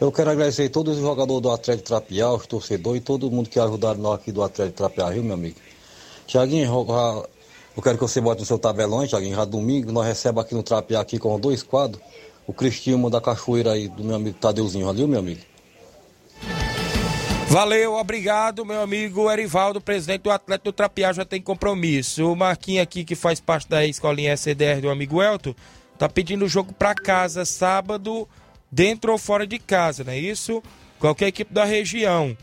Eu quero agradecer todos os jogadores do Atlético Trapiá, os torcedores e todo mundo que ajudaram nós aqui do Atlético Trapiá, viu, meu amigo? Tiaguinho, eu quero que você bote no seu tabelão, Tiaguinho, já domingo, nós recebemos aqui no Trapiá aqui com dois quadros, o Cristinho da Cachoeira aí, do meu amigo Tadeuzinho, valeu, meu amigo?
Valeu, obrigado, meu amigo Erivaldo, presidente do Atlético do Trapiá, já tem compromisso. O Marquinhos aqui, que faz parte da escolinha SDR do amigo Elton, tá pedindo o jogo para casa sábado, dentro ou fora de casa, não é isso? Qualquer equipe da região.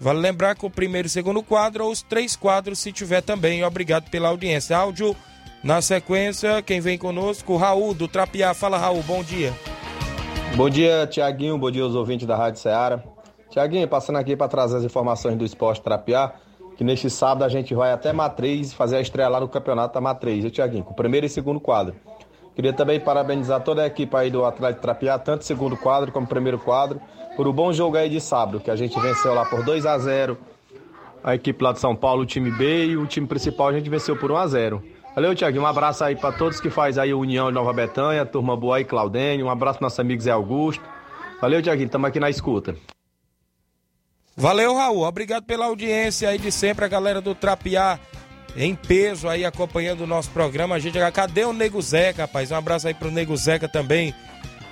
Vale lembrar que o primeiro e segundo quadro, ou os três quadros, se tiver também. Obrigado pela audiência. Áudio na sequência, quem vem conosco, Raul do Trapiá. Fala, Raul, bom dia.
Bom dia, Tiaguinho. Bom dia aos ouvintes da Rádio Ceará. Tiaguinho, passando aqui para trazer as informações do esporte Trapiá, que neste sábado a gente vai até Matriz fazer a estreia lá no campeonato da Matriz, viu, Tiaguinho? Com o primeiro e segundo quadro. Queria também parabenizar toda a equipe aí do Atlético Trapiá, tanto segundo quadro como primeiro quadro por um bom jogo aí de sábado, que a gente venceu lá por 2 a 0 A equipe lá de São Paulo, o time B, e o time principal a gente venceu por 1 a 0 Valeu, Tiago. Um abraço aí para todos que faz aí a União de Nova Betânia, turma boa aí, Claudênio. Um abraço pro nosso amigo Zé Augusto. Valeu, Tiaguinho. Estamos aqui na escuta.
Valeu, Raul. Obrigado pela audiência aí de sempre, a galera do Trapiá em peso aí acompanhando o nosso programa. A gente, cadê o Nego Zeca, rapaz? Um abraço aí pro Nego Zeca também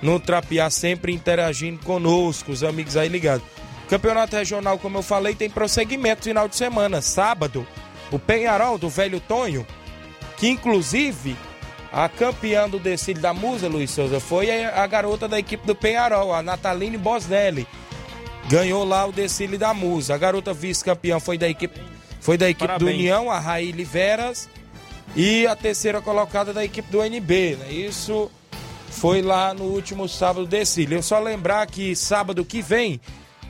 no Trapiá, sempre interagindo conosco, os amigos aí ligados. Campeonato Regional, como eu falei, tem prosseguimento final de semana. Sábado, o Penharol do Velho Tonho, que inclusive a campeã do desfile da Musa, Luiz Souza, foi a garota da equipe do Penharol, a Nataline Bosnelli. Ganhou lá o desfile da Musa. A garota vice-campeã foi da equipe, foi da equipe do União, a Raíli Veras. E a terceira colocada da equipe do NB, né? Isso foi lá no último sábado desse. Eu só lembrar que sábado que vem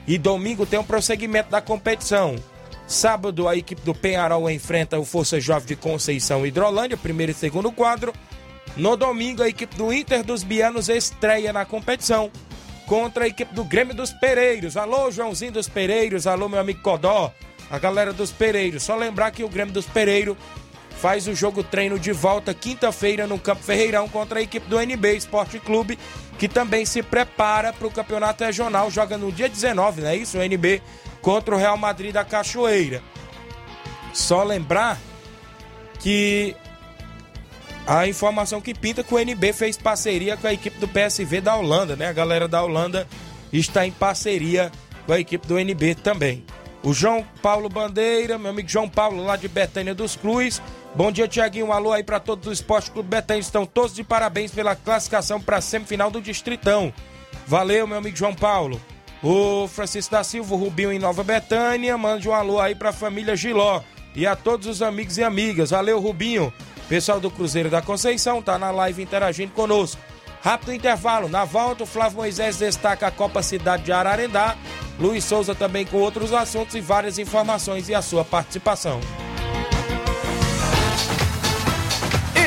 e domingo tem um prosseguimento da competição. Sábado a equipe do Penharol enfrenta o Força Jovem de Conceição Hidrolândia, primeiro e segundo quadro. No domingo a equipe do Inter dos Bianos estreia na competição contra a equipe do Grêmio dos Pereiros. Alô, Joãozinho dos Pereiros, alô, meu amigo Codó, a galera dos Pereiros. Só lembrar que o Grêmio dos Pereiros faz o jogo treino de volta quinta-feira no Campo Ferreirão contra a equipe do NB Esporte Clube, que também se prepara para o campeonato regional, joga no dia 19, não é isso? O NB contra o Real Madrid da Cachoeira. só lembrar que a informação que pinta que o NB fez parceria com a equipe do PSV da Holanda, né? A galera da Holanda está em parceria com a equipe do NB também. O João Paulo Bandeira, meu amigo João Paulo, lá de Betânia dos Cruz. Bom dia, Tiaguinho. Um alô aí para todos do Esporte Clube Betânia. Estão todos de parabéns pela classificação para a semifinal do Distritão. Valeu, meu amigo João Paulo. O Francisco da Silva, o Rubinho em Nova Betânia. Mande um alô aí para a família Giló e a todos os amigos e amigas. Valeu, Rubinho. Pessoal do Cruzeiro da Conceição tá na live interagindo conosco. Rápido intervalo. Na volta, o Flávio Moisés destaca a Copa Cidade de Ararendá. Luiz Souza também com outros assuntos e várias informações e a sua participação.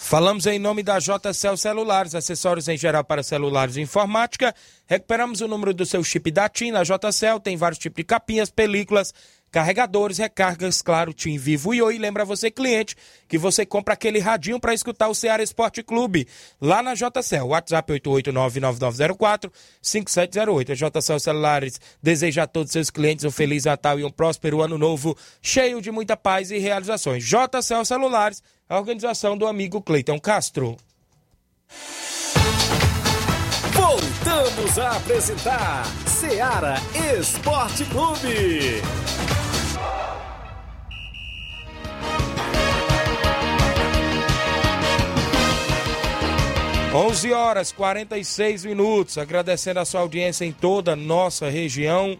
Falamos em nome da JCL Celulares, acessórios em geral para celulares e informática. Recuperamos o número do seu chip da TIM na JCL, tem vários tipos de capinhas, películas, carregadores, recargas, claro, TIM Vivo e Oi. Lembra você, cliente, que você compra aquele radinho para escutar o Ceará Esporte Clube lá na JCL. WhatsApp 88999045708. A JCL Celulares deseja a todos os seus clientes um Feliz Natal e um próspero Ano Novo, cheio de muita paz e realizações. JCL Celulares, a organização do amigo Cleiton Castro.
Voltamos a apresentar Seara Esporte Clube.
11 horas 46 minutos. Agradecendo a sua audiência em toda a nossa região.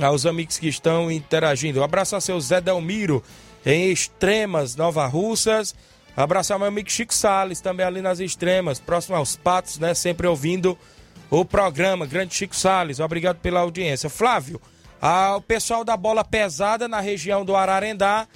Aos amigos que estão interagindo. Um abraço a seu Zé Delmiro, em Extremas, Nova Russas. Abraçar meu amigo Chico Sales, também ali nas Extremas, próximo aos Patos, né? Sempre ouvindo o programa. Grande Chico Sales, obrigado pela audiência. Flávio, o pessoal da bola pesada na região do Ararendá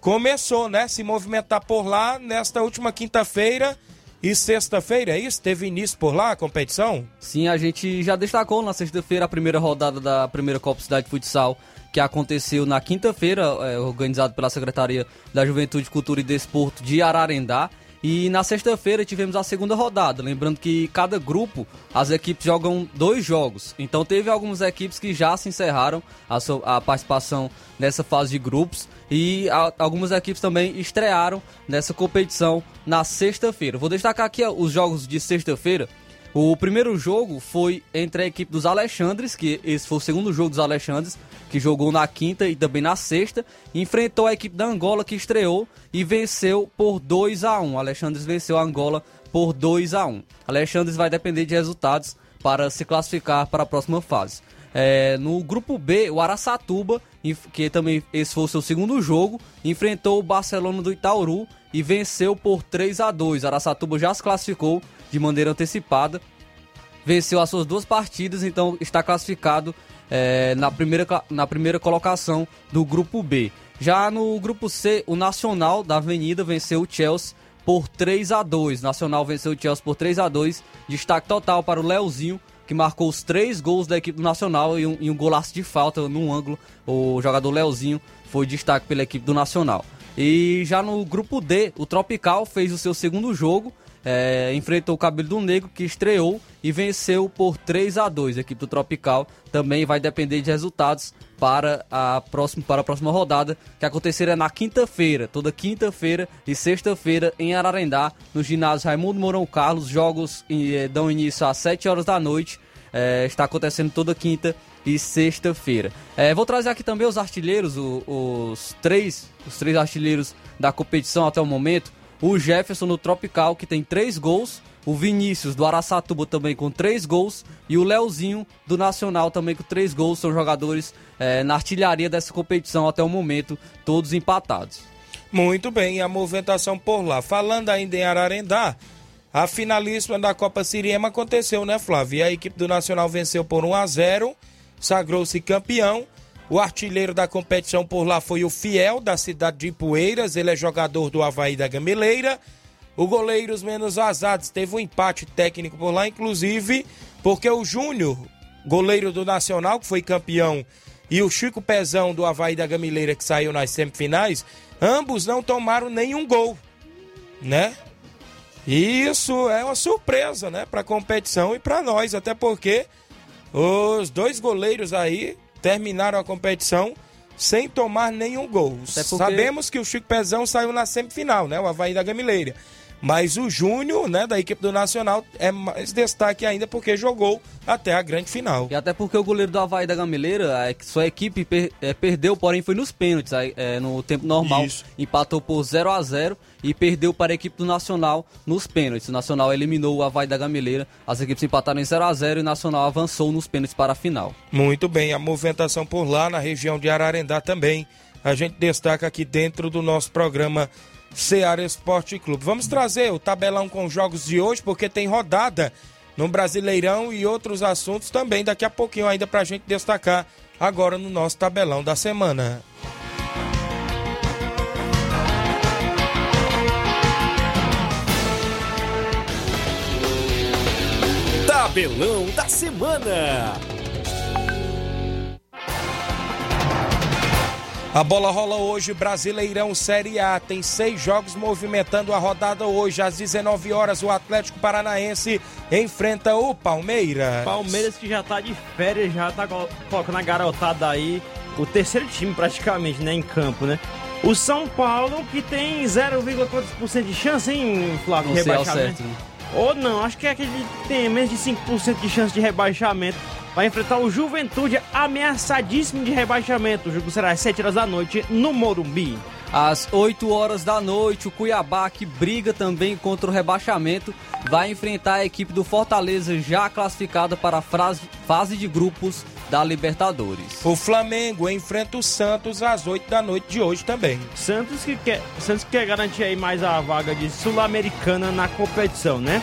começou, né? Se movimentar por lá nesta última quinta-feira e sexta-feira, é isso? Teve início por lá a competição?
Sim, a gente já destacou na sexta-feira a primeira rodada da primeira Copa Cidade de Futsal, que aconteceu na quinta-feira, é, organizado pela Secretaria da Juventude, Cultura e Desporto de Ararendá. E na sexta-feira tivemos a segunda rodada. Lembrando que cada grupo, as equipes jogam dois jogos. Então teve algumas equipes que já se encerraram a, sua, a participação nessa fase de grupos. E a, algumas equipes também estrearam nessa competição na sexta-feira. Vou destacar aqui os jogos de sexta-feira. O primeiro jogo foi entre a equipe dos Alexandres, que esse foi o segundo jogo dos Alexandres, que jogou na quinta e também na sexta, enfrentou a equipe da Angola que estreou e venceu por 2 a 1. Alexandres venceu a Angola por 2 a 1. Alexandres vai depender de resultados para se classificar para a próxima fase. É, no grupo B, o Araçatuba, que também esse foi o seu segundo jogo, enfrentou o Barcelona do Itauru e venceu por 3 a 2. Araçatuba já se classificou de maneira antecipada, venceu as suas duas partidas, então está classificado é, na, primeira, na primeira colocação do grupo B. Já no grupo C, o Nacional da Avenida venceu o Chelsea por 3 a 2. Nacional venceu o Chelsea por 3 a 2. Destaque total para o Leozinho, que marcou os três gols da equipe do Nacional e um, e um golaço de falta num ângulo. O jogador Leozinho foi destaque pela equipe do Nacional. E já no grupo D, o Tropical fez o seu segundo jogo, é, enfrentou o Cabelo do Negro, que estreou e venceu por 3 a 2 A equipe do Tropical também vai depender de resultados para a próxima, para a próxima rodada, que acontecerá na quinta-feira, toda quinta-feira e sexta-feira em Ararendá, no ginásio Raimundo Mourão Carlos. Jogos eh, dão início às 7 horas da noite. Eh, está acontecendo toda quinta e sexta-feira. Eh, vou trazer aqui também os artilheiros, o- os, três, os três artilheiros da competição até o momento. O Jefferson no Tropical, que tem três gols. O Vinícius do Araçatuba também com três gols. E o Leozinho do Nacional também com três gols. São jogadores eh, na artilharia dessa competição até o momento, todos empatados.
Muito bem, a movimentação por lá. Falando ainda em Ararendá, a finalíssima da Copa Siriema aconteceu, né, Flávio? E a equipe do Nacional venceu por 1 a 0 sagrou-se campeão. O artilheiro da competição por lá foi o Fiel, da cidade de Ipueiras. Ele é jogador do Havaí da Gameleira. O goleiro, os menos vazados, teve um empate técnico por lá, inclusive porque o Júnior, goleiro do Nacional, que foi campeão, e o Chico Pezão do Havaí da Gamileira, que saiu nas semifinais, ambos não tomaram nenhum gol, né? E isso é uma surpresa, né, para a competição e para nós, até porque os dois goleiros aí terminaram a competição sem tomar nenhum gol.
Porque-
Sabemos que o Chico Pezão saiu na semifinal, né, o Havaí da Gamileira. Mas o Júnior, né, da equipe do Nacional, é mais destaque ainda porque jogou até a grande final.
E até porque o goleiro do Havaí da Gameleira, a- sua equipe per- eh, perdeu, porém foi nos pênaltis. eh, no tempo normal,
Isso.
empatou por 0 a 0 e perdeu para a equipe do Nacional nos pênaltis. O Nacional eliminou o Havaí da Gameleira, as equipes empataram em 0 a 0 e o Nacional avançou nos pênaltis para a final.
Muito bem, a movimentação por lá na região de Ararendá também. A gente destaca aqui dentro do nosso programa Seara Esporte Clube. Vamos trazer o tabelão com os jogos de hoje, porque tem rodada no Brasileirão e outros assuntos também daqui a pouquinho ainda pra gente destacar agora no nosso tabelão da semana.
Tabelão da semana.
A bola rola hoje, Brasileirão Série A. Tem seis jogos movimentando a rodada hoje. Às 19 horas, o Atlético Paranaense enfrenta o Palmeiras.
Palmeiras que já tá de férias, já tá colo- colocando a garotada aí, o terceiro time praticamente, né, em campo, né? O São Paulo que tem 0, quantos por cento de chance, hein, Flávio,
Não
rebaixamento?
certo, né?
Ou não, acho que é aquele que tem menos de 5% de chance de rebaixamento. Vai enfrentar o Juventude ameaçadíssimo de rebaixamento. O jogo será às 7 horas da noite no Morumbi.
Às 8 horas da noite, o Cuiabá, que briga também contra o rebaixamento, vai enfrentar a equipe do Fortaleza, já classificada para a fase de grupos da Libertadores.
O Flamengo enfrenta o Santos às 8 da noite de hoje também.
Santos que quer, Santos que quer garantir aí mais a vaga de sul-americana na competição, né?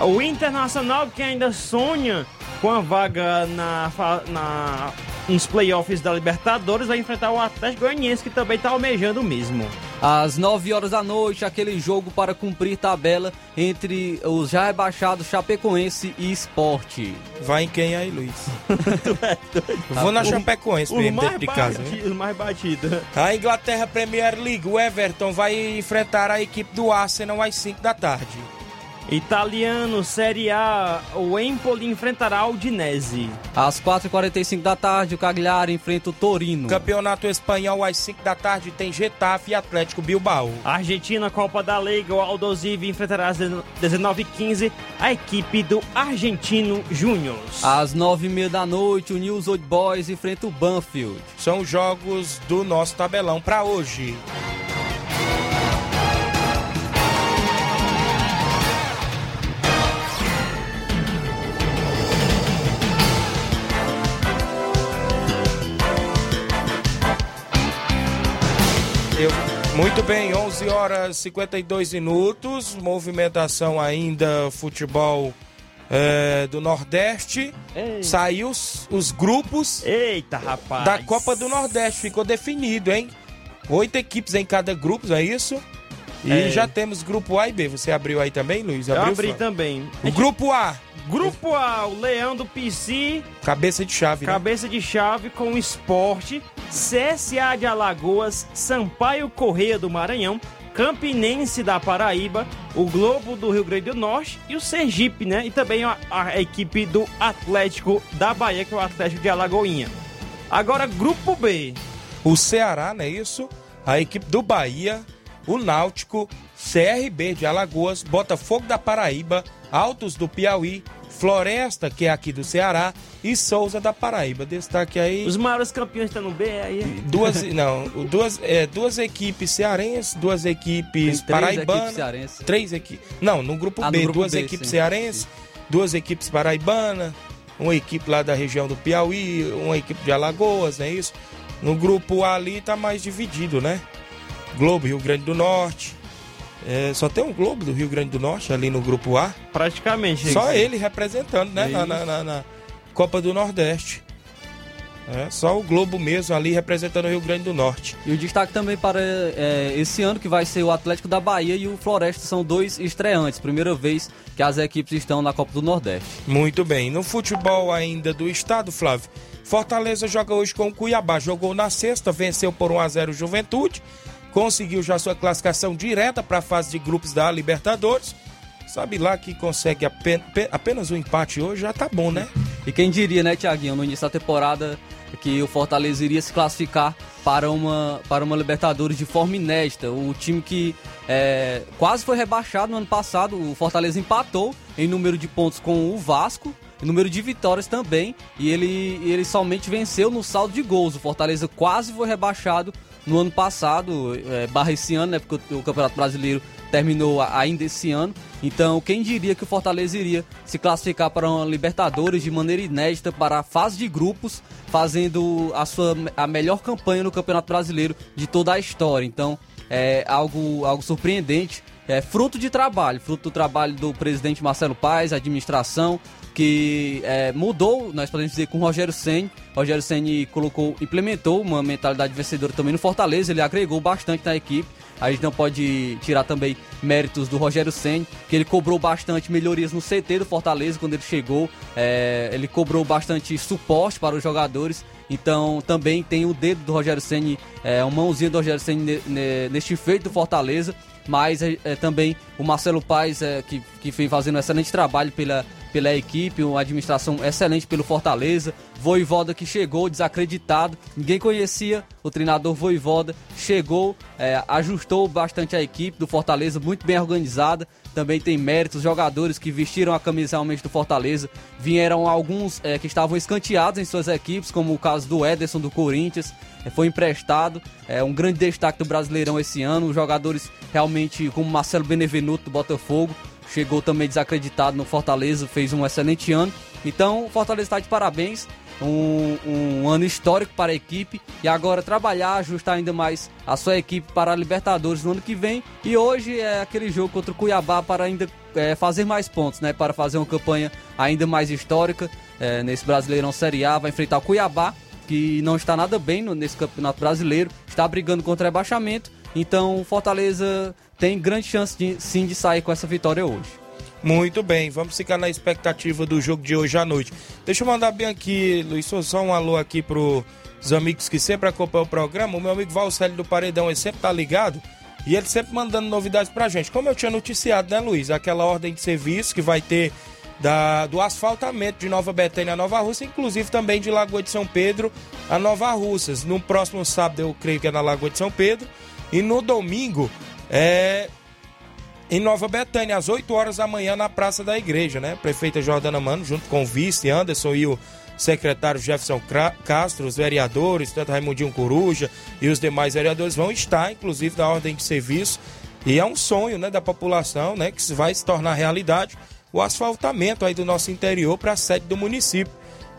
O Internacional que ainda sonha com a vaga na, na nos playoffs da Libertadores vai enfrentar o Atlético Goianiense que também está almejando o mesmo.
Às 9 horas da noite, aquele jogo para cumprir tabela entre os já rebaixados Chapecoense e Esporte.
Vai em quem aí, Luiz? *laughs* Vou na
O-
Chapecoense
o
mesmo,
mais
dentro de casa.
batido, o mais batido.
A Inglaterra Premier League, o Everton vai enfrentar a equipe do Arsenal às 5 da tarde.
Italiano, Série A, o Empoli enfrentará o Udinese.
Às 4h45 da tarde, o Cagliari enfrenta o Torino.
Campeonato Espanhol às 5 da tarde tem Getafe e Atlético Bilbao.
Argentina, Copa da Liga, o Aldosivi enfrentará às 19h15 a equipe do Argentino Júnior.
Às 9h30 da noite, o News Old Boys enfrenta o Banfield.
São os jogos do nosso tabelão para hoje. Eu- muito bem, 11 horas e 52 minutos. Movimentação ainda, futebol é, do Nordeste.
Ei.
Saiu os, os grupos
Eita, rapaz.
da Copa do Nordeste. Ficou definido, hein? Oito equipes em cada grupo, é isso? E
É.
já temos grupo A e B. Você abriu aí também, Luiz?
Eu
Abriu,
abri
Fran?
também.
O grupo A,
Grupo A, o Leão do PC.
Cabeça de chave, né?
Cabeça de chave com o esporte. CSA de Alagoas, Sampaio Correia do Maranhão, Campinense da Paraíba, o Globo do Rio Grande do Norte e o Sergipe, né? E também a, a equipe do Atlético da Bahia, que é o Atlético de Alagoinha. Agora, Grupo B.
O Ceará, não é isso? A equipe do Bahia, o Náutico, CRB de Alagoas, Botafogo da Paraíba, Altos do Piauí, Floresta, que é aqui do Ceará, e Souza da Paraíba. Destaque aí.
Os maiores campeões estão no B aí.
Duas, *laughs* não, duas, é, duas equipes cearenses, duas equipes paraibanas.
equipes.
Três equipes. Não, no grupo
Ah, no
B,
grupo
duas
B,
equipes cearenses, duas equipes paraibanas, uma equipe lá da região do Piauí, uma equipe de Alagoas, não é isso? No grupo A ali tá mais dividido, né? Globo, Rio Grande do Norte. É, só tem um Globo do Rio Grande do Norte ali no grupo A.
Praticamente.
Só ele representando, né? Na, na- na- na Copa do Nordeste. É, só o Globo mesmo ali representando o Rio Grande do Norte.
E o destaque também para é, esse ano que vai ser o Atlético da Bahia e o Floresta são dois estreantes. Primeira vez que as equipes estão na Copa do Nordeste.
Muito bem. No futebol ainda do estado, Flávio, Fortaleza joga hoje com o Cuiabá. Jogou na sexta, venceu por 1 a 0 o Juventude. Conseguiu já sua classificação direta para a fase de grupos da Libertadores. Sabe lá que consegue apen- pe- apenas um empate hoje, já tá bom, né?
E quem diria, né, Tiaguinho, no início da temporada que o Fortaleza iria se classificar para uma, para uma Libertadores de forma inédita. O time que é, quase foi rebaixado no ano passado, o Fortaleza empatou em número de pontos com o Vasco, em número de vitórias também, e ele, ele somente venceu no saldo de gols. O Fortaleza quase foi rebaixado no ano passado, é, barra esse ano, né, porque o, o Campeonato Brasileiro terminou ainda esse ano. Então, quem diria que o Fortaleza iria se classificar para uma Libertadores de maneira inédita para a fase de grupos, fazendo a sua a melhor campanha no Campeonato Brasileiro de toda a história. Então, é algo, algo surpreendente. É fruto de trabalho, fruto do trabalho do presidente Marcelo Paes, administração, que é, mudou, nós podemos dizer, com o Rogério Senni. Rogério Senni colocou, implementou uma mentalidade vencedora também no Fortaleza, ele agregou bastante na equipe. A gente não pode tirar também méritos do Rogério Senni, que ele cobrou bastante melhorias no CT do Fortaleza quando ele chegou. É, ele cobrou bastante suporte para os jogadores. Então também tem o dedo do Rogério Senni, é, uma mãozinha do Rogério Senni ne- ne- neste feito do Fortaleza. Mas é, é, também o Marcelo Paes, é, que, que vem fazendo um excelente trabalho pela, pela equipe, uma administração excelente pelo Fortaleza. Voivoda que chegou desacreditado, ninguém conhecia o treinador Voivoda, chegou, é, ajustou bastante a equipe do Fortaleza, muito bem organizada. Também tem méritos, jogadores que vestiram a camisa realmente do Fortaleza. Vieram alguns é, que estavam escanteados em suas equipes, como o caso do Ederson do Corinthians, é, foi emprestado. É um grande destaque do Brasileirão esse ano. Jogadores realmente, como Marcelo Benevenuto do Botafogo, chegou também desacreditado no Fortaleza, fez um excelente ano. Então, Fortaleza está de parabéns. Um, um ano histórico para a equipe e agora trabalhar, ajustar ainda mais a sua equipe para a Libertadores no ano que vem. E hoje é aquele jogo contra o Cuiabá para ainda é, fazer mais pontos, né? Para fazer uma campanha ainda mais histórica é, nesse Brasileirão Série A. Vai enfrentar o Cuiabá, que não está nada bem no- nesse Campeonato Brasileiro, está brigando contra rebaixamento. Então, Fortaleza tem grande chance de, sim de sair com essa vitória hoje.
Muito bem, vamos ficar na expectativa do jogo de hoje à noite. Deixa eu mandar bem aqui, Luiz, só um alô aqui pros amigos que sempre acompanham o programa. O meu amigo Valcélio do Paredão, ele sempre tá ligado e ele sempre mandando novidades pra gente. Como eu tinha noticiado, né, Luiz? Aquela ordem de serviço que vai ter da, do asfaltamento de Nova Betânia a Nova Rússia, inclusive também de Lagoa de São Pedro a Nova Russas. No próximo sábado, eu creio que é na Lagoa de São Pedro. E no domingo, é em Nova Betânia, às 8 horas da manhã, na Praça da Igreja, né? Prefeita Jordana Mano, junto com o vice Anderson e o secretário Jefferson Castro, os vereadores, tanto Raimundinho Coruja e os demais vereadores vão estar, inclusive, da ordem de serviço. E é um sonho, né, da população, né, que vai se tornar realidade o asfaltamento aí do nosso interior para a sede do município.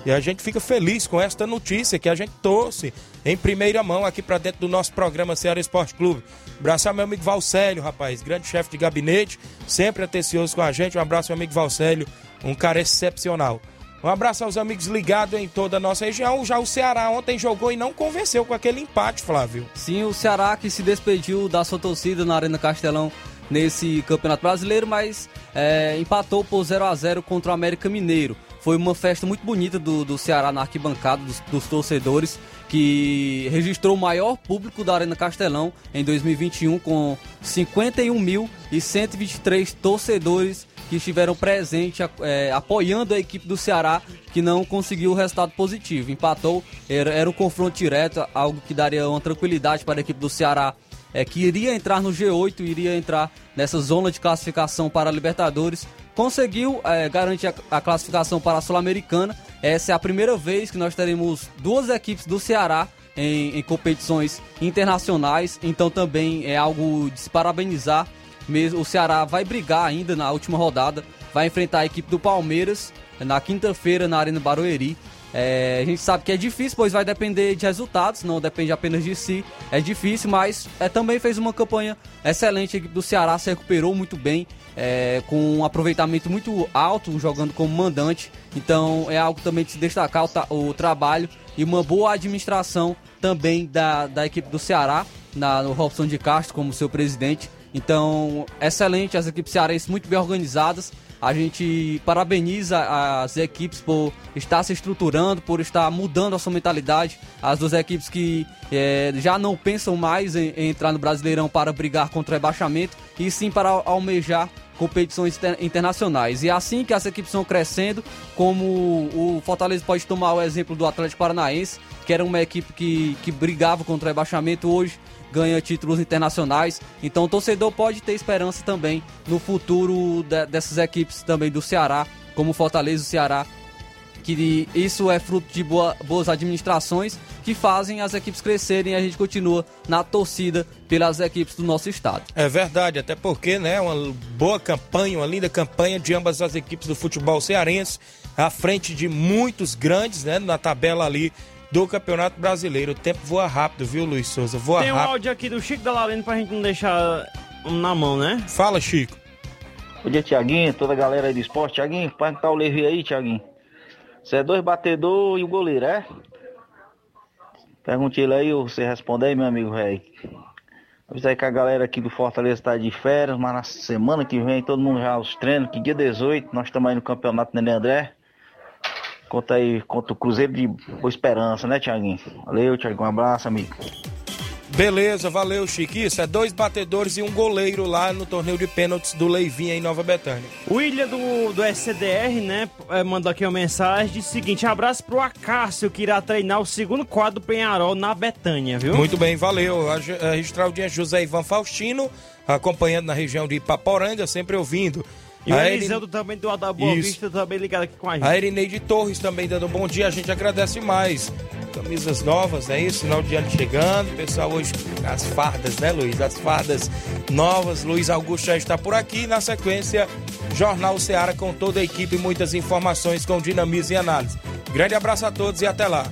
E a gente fica feliz com esta notícia que a gente trouxe em primeira mão aqui para dentro do nosso programa Ceará Esporte Clube. Abraço ao meu amigo Valcélio, rapaz, grande chefe de gabinete, sempre atencioso com a gente. Um abraço meu amigo Valcélio, um cara excepcional. Um abraço aos amigos ligados em toda a nossa região. Já o Ceará ontem jogou e não convenceu com aquele empate, Flávio.
Sim, o Ceará que se despediu da sua torcida na Arena Castelão nesse Campeonato Brasileiro, mas é, empatou por 0 a 0 contra o América Mineiro. Foi uma festa muito bonita do, do Ceará na arquibancada, dos, dos torcedores, que registrou o maior público da Arena Castelão em 2021, com 51.123 torcedores que estiveram presentes é, apoiando a equipe do Ceará, que não conseguiu o resultado positivo. Empatou, era, era um confronto direto, algo que daria uma tranquilidade para a equipe do Ceará é, que iria entrar no G8, iria entrar nessa zona de classificação para a Libertadores, conseguiu é, garantir a, a, classificação para a Sul-Americana. Essa é a primeira vez que nós teremos duas equipes do Ceará em, em, competições internacionais, então também é algo de se parabenizar. Mesmo, o Ceará vai brigar ainda na última rodada, vai enfrentar a equipe do Palmeiras na quinta-feira na Arena Barueri. É, a gente sabe que é difícil, pois vai depender de resultados, não depende apenas de si. É difícil, mas é, também fez uma campanha excelente. A equipe do Ceará se recuperou muito bem, é, com um aproveitamento muito alto, jogando como mandante. Então é algo também de se destacar o, o trabalho e uma boa administração também da, da equipe do Ceará, na, no Robson de Castro como seu presidente. Então, excelente, as equipes cearenses muito bem organizadas a gente parabeniza as equipes por estar se estruturando, por estar mudando a sua mentalidade. As duas equipes que é, já não pensam mais em, em entrar no Brasileirão para brigar contra o rebaixamento, e sim para almejar competições internacionais. E assim que as equipes estão crescendo, como o Fortaleza pode tomar o exemplo do Atlético Paranaense, que era uma equipe que, que brigava contra o rebaixamento, hoje ganha títulos internacionais. Então o torcedor pode ter esperança também no futuro de, dessas equipes também do Ceará, como Fortaleza e Ceará, que isso é fruto de boa, boas administrações que fazem as equipes crescerem e a gente continua na torcida pelas equipes do nosso estado.
É verdade, até porque, né, uma boa campanha, uma linda campanha de ambas as equipes do futebol cearense, à frente de muitos grandes, né, na tabela ali do Campeonato Brasileiro. O tempo voa rápido, viu, Luiz Souza? Voa
Tem
rápido.
um áudio aqui do Chico da Lavenda pra gente não deixar na mão, né?
Fala, Chico.
Bom dia, Tiaguinho, toda a galera aí do esporte. Tiaguinho, pode tá o Levi aí, Tiaguinho. Você é dois batedor e o goleiro, é? Pergunte ele aí, você responde aí, meu amigo velho. Avisa aí que a galera aqui do Fortaleza tá de férias, mas na semana que vem todo mundo já os treinos, que dia 18, nós estamos aí no campeonato Nenê André. Conta aí, contra o Cruzeiro de Boa Esperança, né, Tiaguinho? Valeu, Tiaguinho, um abraço, amigo.
Beleza, valeu, Chico. Isso é dois batedores e um goleiro lá no torneio de pênaltis do Leivinha em Nova Betânia.
O William do, do SCDR, né, eh, mandou aqui uma mensagem de seguinte: abraço pro Acácio que irá treinar o segundo quadro do Penharol na Betânia, viu?
Muito bem, valeu. A, a registrar o dia José Ivan Faustino, acompanhando na região de Ipaporanga, sempre ouvindo.
E o Elisandro também do da Boa Isso. Vista também ligado aqui com a gente.
A Erineide Torres também dando um bom dia, a gente agradece mais. Camisas novas, é isso? Final de ano chegando. Pessoal, hoje as fardas, né, Luiz? As fardas novas. Luiz Augusto já está por aqui. Na sequência, Jornal Seara com toda a equipe, muitas informações com dinamismo e análise. Grande abraço a todos e até lá.